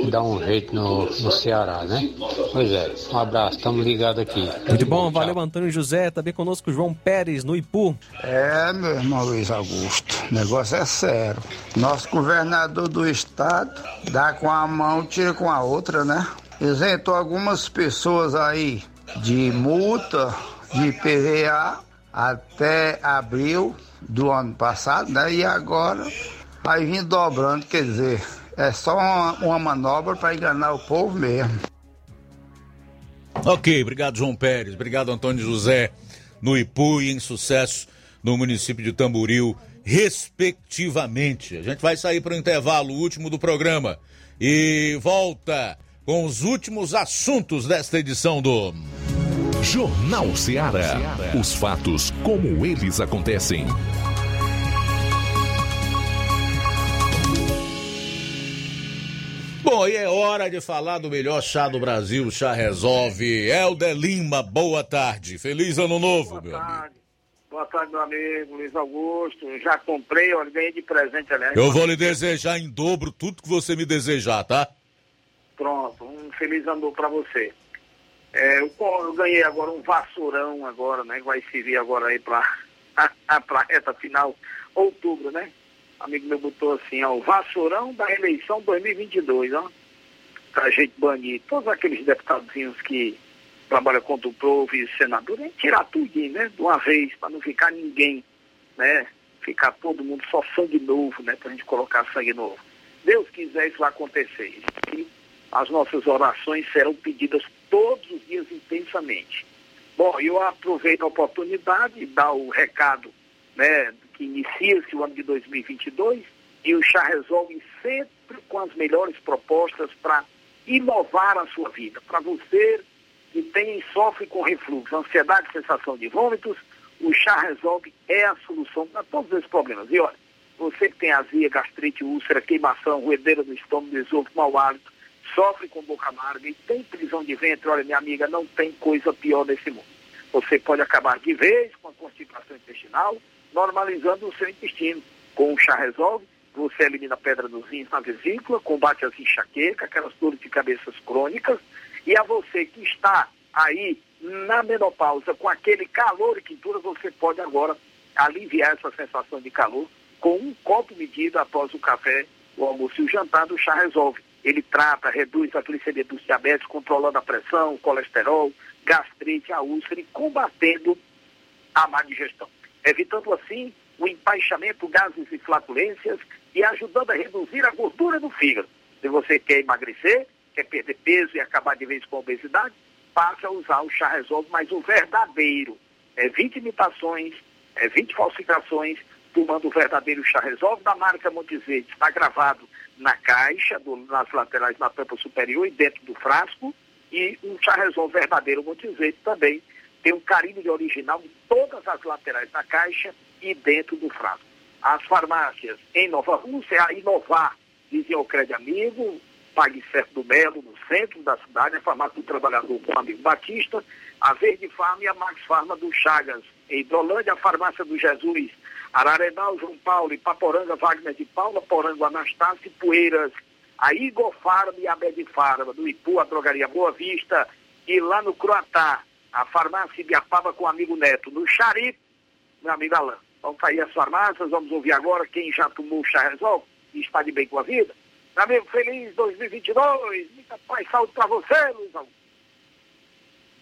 dar um jeito no, no Ceará, né? Pois é, um abraço, estamos ligados aqui. Muito bom, valeu Antônio José, também conosco João Pérez, no Ipu. É, meu irmão Luiz Augusto, o negócio é sério. Nosso governador do estado dá com a mão, tira com a outra, né? Isentou algumas pessoas aí de multa de PVA até abril do ano passado, né? E agora vai vir dobrando, quer dizer, é só uma, uma manobra para enganar o povo mesmo. Ok, obrigado João Pérez, obrigado Antônio José, no Ipu e em sucesso no município de Tamboril, respectivamente. A gente vai sair para o intervalo último do programa e volta com os últimos assuntos desta edição do Jornal Ceará. Os fatos como eles acontecem. Bom, e é hora de falar do melhor chá do Brasil, Chá Resolve. Helder Lima, boa tarde. Feliz ano novo, boa meu tarde. amigo. Boa tarde, meu amigo Luiz Augusto. Já comprei, olha, ganhei de presente, aliás. Eu vou lhe desejar em dobro tudo que você me desejar, tá? Pronto, um feliz ano pra você. É, eu, eu ganhei agora um vassourão agora, né? Vai servir agora aí pra, pra reta final, outubro, né? amigo meu botou assim, ó, o vassourão da eleição 2022, ó. Pra gente banir todos aqueles deputadozinhos que trabalham contra o povo e senador, a gente tirar tudo, né? De uma vez, para não ficar ninguém, né? Ficar todo mundo só sangue novo, né? Pra gente colocar sangue novo. Deus quiser, isso vai acontecer. E as nossas orações serão pedidas todos os dias intensamente. Bom, eu aproveito a oportunidade de dar o recado, né? que inicia-se o ano de 2022 e o Chá Resolve sempre com as melhores propostas para inovar a sua vida. Para você que tem e sofre com refluxo, ansiedade, sensação de vômitos, o Chá Resolve é a solução para todos esses problemas. E olha, você que tem azia, gastrite, úlcera, queimação, ruedeira do estômago, esôfago, mau hálito, sofre com boca amarga e tem prisão de ventre, olha, minha amiga, não tem coisa pior nesse mundo. Você pode acabar de vez com a constipação intestinal, normalizando o seu intestino. Com o chá resolve, você elimina a pedra dos rins na vesícula, combate as enxaquecas, aquelas dores de cabeças crônicas, e a você que está aí na menopausa com aquele calor e quintura, você pode agora aliviar essa sensação de calor com um copo medido após o café, o almoço e o jantar do chá resolve. Ele trata, reduz a glicemia dos diabetes, controlando a pressão, colesterol, gastrite, a úlcera e combatendo a má digestão. Evitando assim o empaixamento, gases e flatulências e ajudando a reduzir a gordura do fígado. Se você quer emagrecer, quer perder peso e acabar de vez com a obesidade, passe a usar o chá resolve, mas o verdadeiro. É 20 imitações, é 20 falsificações, tomando o verdadeiro chá resolve da marca Montezete. Está gravado na caixa, do, nas laterais, na tampa superior e dentro do frasco. E o chá resolve verdadeiro Montezete também tem um carimbo de original de todas as laterais da caixa e dentro do frasco. As farmácias em Nova Rússia, a Inovar, dizia o Crédito Amigo, Pague Certo do Melo, no centro da cidade, a farmácia do trabalhador com o amigo Batista, a Verde Farma e a Max Farma do Chagas. Em Hidrolândia, a farmácia do Jesus, Ararenal, João Paulo, Ipaporanga, Wagner de Paula, Porango, Anastácio Poeiras, a Igor Farma e a Bed Farma, do Ipu, a Drogaria Boa Vista, e lá no Croatá, a farmácia Ibiapaba com o amigo Neto. No Xaripe, meu amigo Alain. Vamos sair as farmácias, vamos ouvir agora quem já tomou o chá resolve e está de bem com a vida. Meu amigo, feliz 2022, muita paz saúde para você, Luiz Augusto.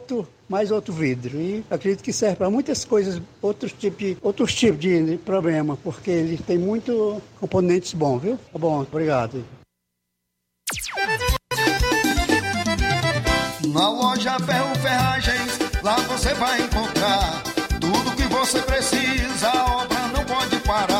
outro, mais outro vidro. E acredito que serve para muitas coisas, outros tipos, outros tipos de problema, porque ele tem muito componentes bons, viu? Tá bom, obrigado. Na loja Ferro Ferragens, lá você vai encontrar tudo que você precisa, a obra não pode parar.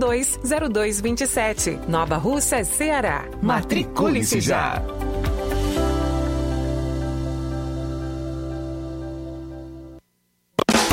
0227. Nova Russa, Ceará. Matricule-se já.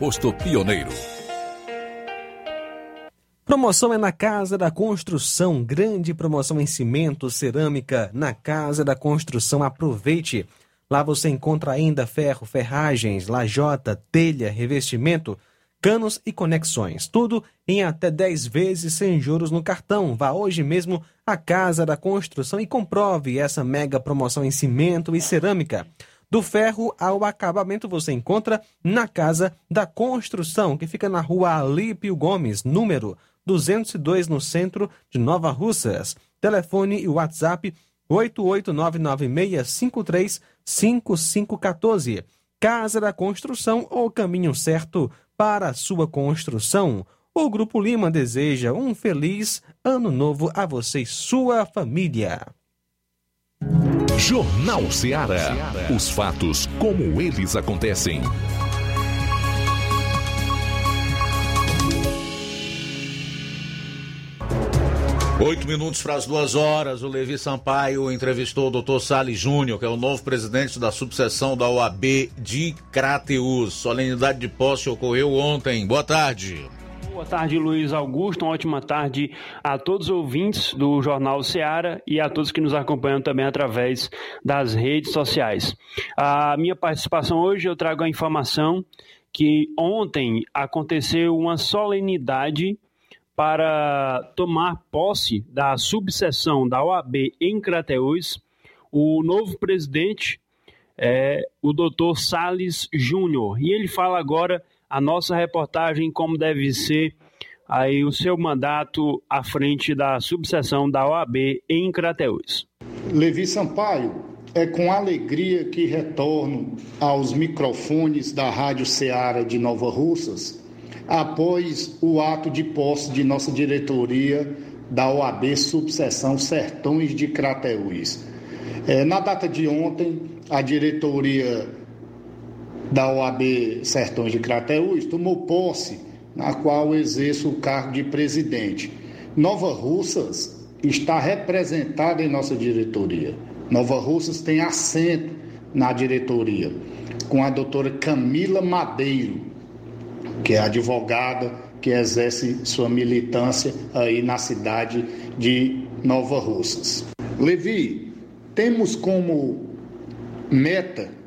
posto Pioneiro. Promoção é na Casa da Construção. Grande promoção em cimento, cerâmica. Na Casa da Construção, aproveite. Lá você encontra ainda ferro, ferragens, lajota, telha, revestimento, canos e conexões. Tudo em até 10 vezes sem juros no cartão. Vá hoje mesmo à Casa da Construção e comprove essa mega promoção em cimento e cerâmica. Do ferro ao acabamento você encontra na Casa da Construção, que fica na rua Alípio Gomes, número 202, no centro de Nova Russas. Telefone e WhatsApp 88996535514. Casa da Construção, o caminho certo para a sua construção. O Grupo Lima deseja um feliz ano novo a você e sua família. Jornal Ceará. Os fatos como eles acontecem. Oito minutos para as duas horas, o Levi Sampaio entrevistou o Dr. Salles Júnior, que é o novo presidente da subseção da OAB de Crateus. Solenidade de posse ocorreu ontem. Boa tarde. Boa tarde, Luiz Augusto. Uma ótima tarde a todos os ouvintes do Jornal Seara e a todos que nos acompanham também através das redes sociais. A minha participação hoje eu trago a informação que ontem aconteceu uma solenidade para tomar posse da subseção da OAB em Crateús. O novo presidente é o doutor Sales Júnior e ele fala agora a nossa reportagem como deve ser aí o seu mandato à frente da subseção da OAB em Crateús. Levi Sampaio, é com alegria que retorno aos microfones da Rádio Ceará de Nova Russas após o ato de posse de nossa diretoria da OAB Subseção Sertões de Crateús. É, na data de ontem, a diretoria da OAB Sertões de Crateús tomou posse, na qual exerço o cargo de presidente. Nova Russas está representada em nossa diretoria. Nova Russas tem assento na diretoria, com a doutora Camila Madeiro, que é advogada que exerce sua militância aí na cidade de Nova Russas. Levi, temos como meta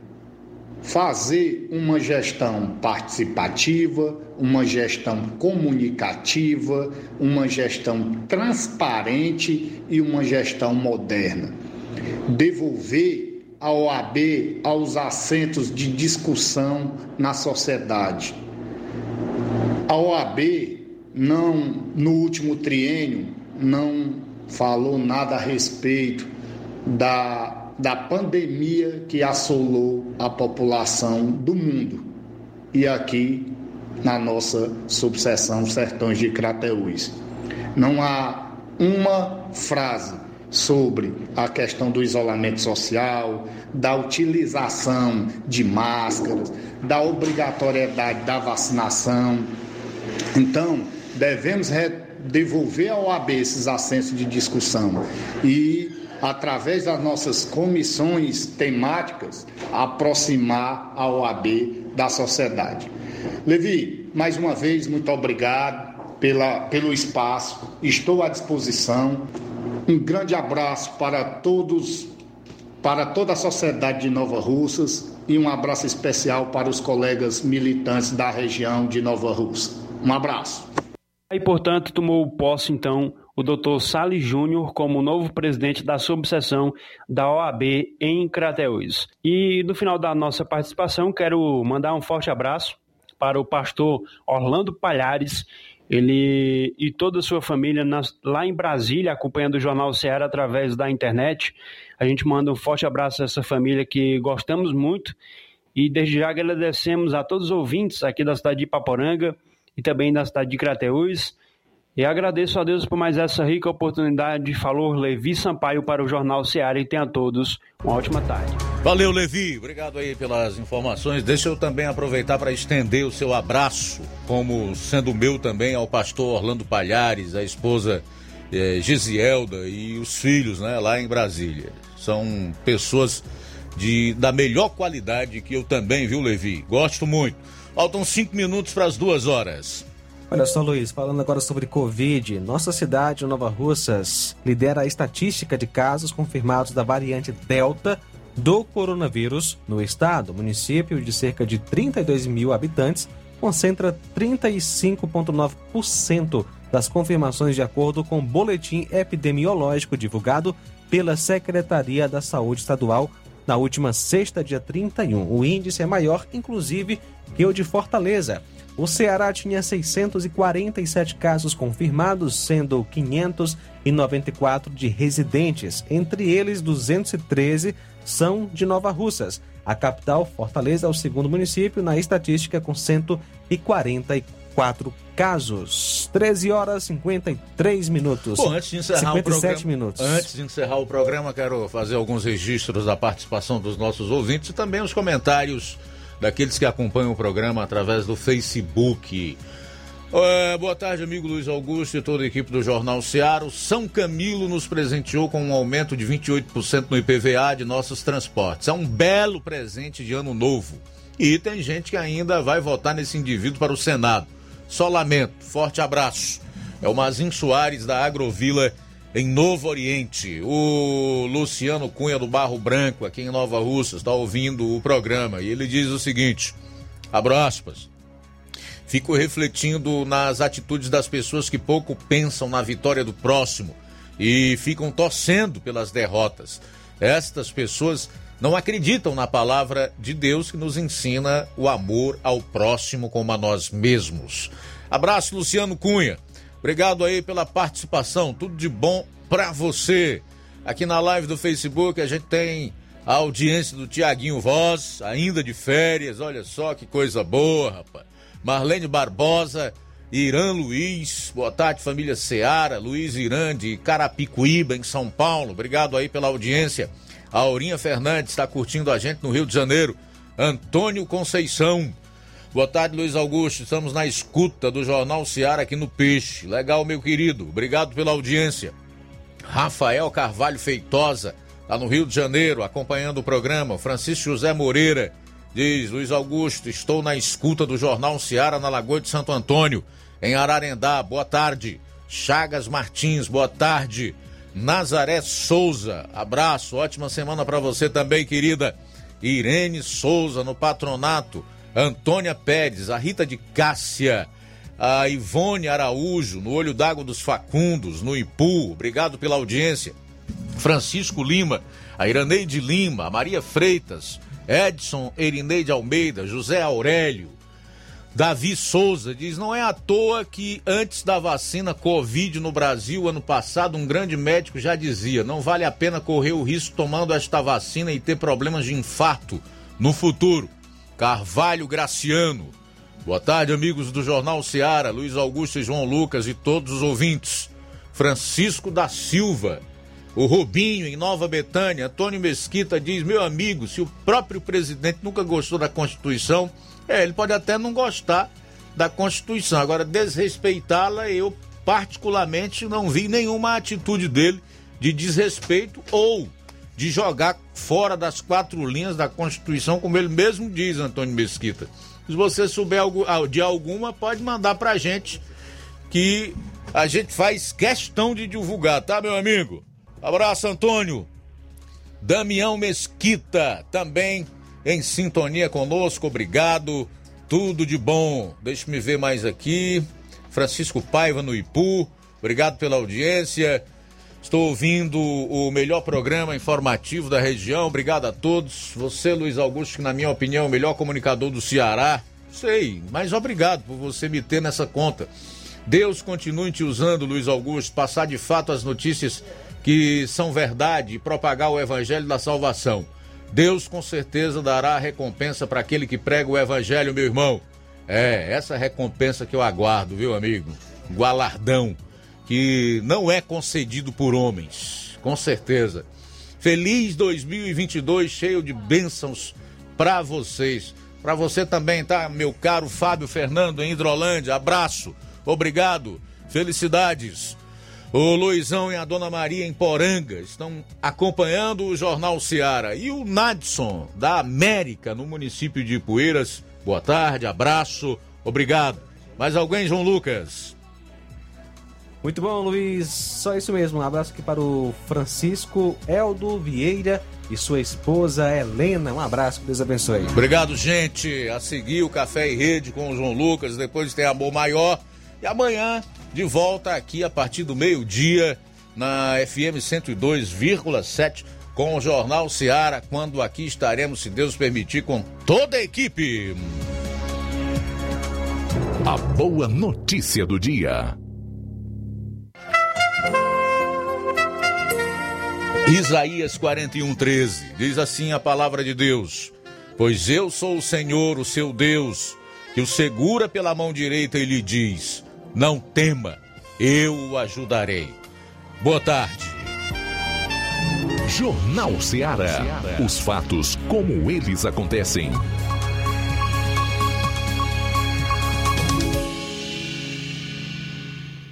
fazer uma gestão participativa, uma gestão comunicativa, uma gestão transparente e uma gestão moderna. Devolver a OAB aos assentos de discussão na sociedade. A OAB não no último triênio não falou nada a respeito da da pandemia que assolou a população do mundo e aqui na nossa subseção Sertões de Crateús. Não há uma frase sobre a questão do isolamento social, da utilização de máscaras, da obrigatoriedade da vacinação. Então, devemos devolver ao OAB esses assentos de discussão e através das nossas comissões temáticas, aproximar a OAB da sociedade. Levi, mais uma vez, muito obrigado pela, pelo espaço, estou à disposição. Um grande abraço para todos, para toda a sociedade de Nova Russas e um abraço especial para os colegas militantes da região de Nova Russa. Um abraço. E, portanto, tomou posse, então, o Dr. Salles Júnior como novo presidente da subseção da OAB em Crateús. E no final da nossa participação, quero mandar um forte abraço para o pastor Orlando Palhares, ele e toda a sua família nas, lá em Brasília, acompanhando o Jornal Ceará através da internet. A gente manda um forte abraço a essa família que gostamos muito e desde já agradecemos a todos os ouvintes aqui da cidade de Ipaporanga e também da cidade de Crateús e agradeço a Deus por mais essa rica oportunidade. Falou Levi Sampaio para o Jornal Seara e tenha a todos uma ótima tarde. Valeu, Levi. Obrigado aí pelas informações. Deixa eu também aproveitar para estender o seu abraço, como sendo meu também, ao pastor Orlando Palhares, a esposa eh, Gisielda e os filhos, né, lá em Brasília. São pessoas de, da melhor qualidade que eu também, viu, Levi? Gosto muito. Faltam cinco minutos para as duas horas. Olha só, Luiz, falando agora sobre Covid, nossa cidade, Nova Russas, lidera a estatística de casos confirmados da variante Delta do coronavírus no estado. O município de cerca de 32 mil habitantes concentra 35,9% das confirmações de acordo com o boletim epidemiológico divulgado pela Secretaria da Saúde Estadual na última sexta, dia 31. O índice é maior, inclusive, que o de Fortaleza o Ceará tinha 647 casos confirmados, sendo 594 de residentes. Entre eles, 213 são de Nova Russas. A capital, Fortaleza, é o segundo município na estatística com 144 casos. 13 horas e 53 minutos. Bom, antes de encerrar 57 o programa, minutos. Antes de encerrar o programa, quero fazer alguns registros da participação dos nossos ouvintes e também os comentários daqueles que acompanham o programa através do Facebook. É, boa tarde, amigo Luiz Augusto e toda a equipe do Jornal Seara. São Camilo nos presenteou com um aumento de 28% no IPVA de nossos transportes. É um belo presente de ano novo. E tem gente que ainda vai votar nesse indivíduo para o Senado. Só lamento. Forte abraço. É o Mazin Soares da Agrovila em Novo Oriente. O Luciano Cunha do Barro Branco, aqui em Nova Russa, está ouvindo o programa e ele diz o seguinte: abro aspas. Fico refletindo nas atitudes das pessoas que pouco pensam na vitória do próximo e ficam torcendo pelas derrotas. Estas pessoas não acreditam na palavra de Deus que nos ensina o amor ao próximo como a nós mesmos. Abraço, Luciano Cunha. Obrigado aí pela participação. Tudo de bom para você. Aqui na live do Facebook a gente tem a audiência do Tiaguinho Voz, ainda de férias. Olha só que coisa boa, rapaz. Marlene Barbosa, Irã Luiz, boa tarde, família Seara, Luiz Irã de Carapicuíba, em São Paulo. Obrigado aí pela audiência. A Aurinha Fernandes está curtindo a gente no Rio de Janeiro. Antônio Conceição, Boa tarde, Luiz Augusto. Estamos na escuta do Jornal Seara aqui no Peixe. Legal, meu querido. Obrigado pela audiência. Rafael Carvalho Feitosa, lá no Rio de Janeiro, acompanhando o programa. Francisco José Moreira diz: Luiz Augusto, estou na escuta do Jornal Seara na Lagoa de Santo Antônio, em Ararendá. Boa tarde. Chagas Martins, boa tarde. Nazaré Souza, abraço, ótima semana para você também, querida. Irene Souza no patronato, Antônia Pérez, a Rita de Cássia, a Ivone Araújo, no Olho d'Água dos Facundos, no Ipu, obrigado pela audiência. Francisco Lima, a Iraneide Lima, a Maria Freitas, Edson Erineide Almeida, José Aurélio, Davi Souza diz: não é à toa que antes da vacina Covid no Brasil, ano passado, um grande médico já dizia: não vale a pena correr o risco tomando esta vacina e ter problemas de infarto no futuro. Carvalho Graciano. Boa tarde, amigos do Jornal Seara, Luiz Augusto e João Lucas e todos os ouvintes. Francisco da Silva. O Rubinho, em Nova Betânia, Antônio Mesquita diz: meu amigo, se o próprio presidente nunca gostou da Constituição é, ele pode até não gostar da Constituição. Agora, desrespeitá-la, eu particularmente não vi nenhuma atitude dele de desrespeito ou de jogar fora das quatro linhas da Constituição, como ele mesmo diz, Antônio Mesquita. Se você souber de alguma, pode mandar pra gente que a gente faz questão de divulgar, tá, meu amigo? Abraço, Antônio. Damião Mesquita também em sintonia conosco, obrigado. Tudo de bom. Deixa-me ver mais aqui. Francisco Paiva no Ipu, obrigado pela audiência. Estou ouvindo o melhor programa informativo da região. Obrigado a todos. Você, Luiz Augusto, que na minha opinião é o melhor comunicador do Ceará. Sei, mas obrigado por você me ter nessa conta. Deus continue te usando, Luiz Augusto, passar de fato as notícias que são verdade e propagar o evangelho da salvação. Deus com certeza dará a recompensa para aquele que prega o evangelho, meu irmão. É, essa recompensa que eu aguardo, viu, amigo? Galardão que não é concedido por homens, com certeza. Feliz 2022, cheio de bênçãos para vocês. Para você também, tá, meu caro Fábio Fernando em Hidrolândia. Abraço, obrigado, felicidades. O Luizão e a Dona Maria em Poranga estão acompanhando o Jornal Seara. E o Nadson, da América, no município de Poeiras. Boa tarde, abraço, obrigado. Mais alguém, João Lucas? Muito bom, Luiz. Só isso mesmo. Um abraço aqui para o Francisco Eldo Vieira e sua esposa Helena. Um abraço, que Deus abençoe. Obrigado, gente. A seguir o Café e Rede com o João Lucas. Depois tem Amor Maior. E amanhã de volta aqui a partir do meio-dia na FM 102,7 com o Jornal Seara, quando aqui estaremos, se Deus permitir, com toda a equipe. A boa notícia do dia. Isaías 41:13 diz assim a palavra de Deus: Pois eu sou o Senhor, o seu Deus, que o segura pela mão direita e lhe diz: não tema, eu o ajudarei. Boa tarde. Jornal Ceará. Os fatos como eles acontecem.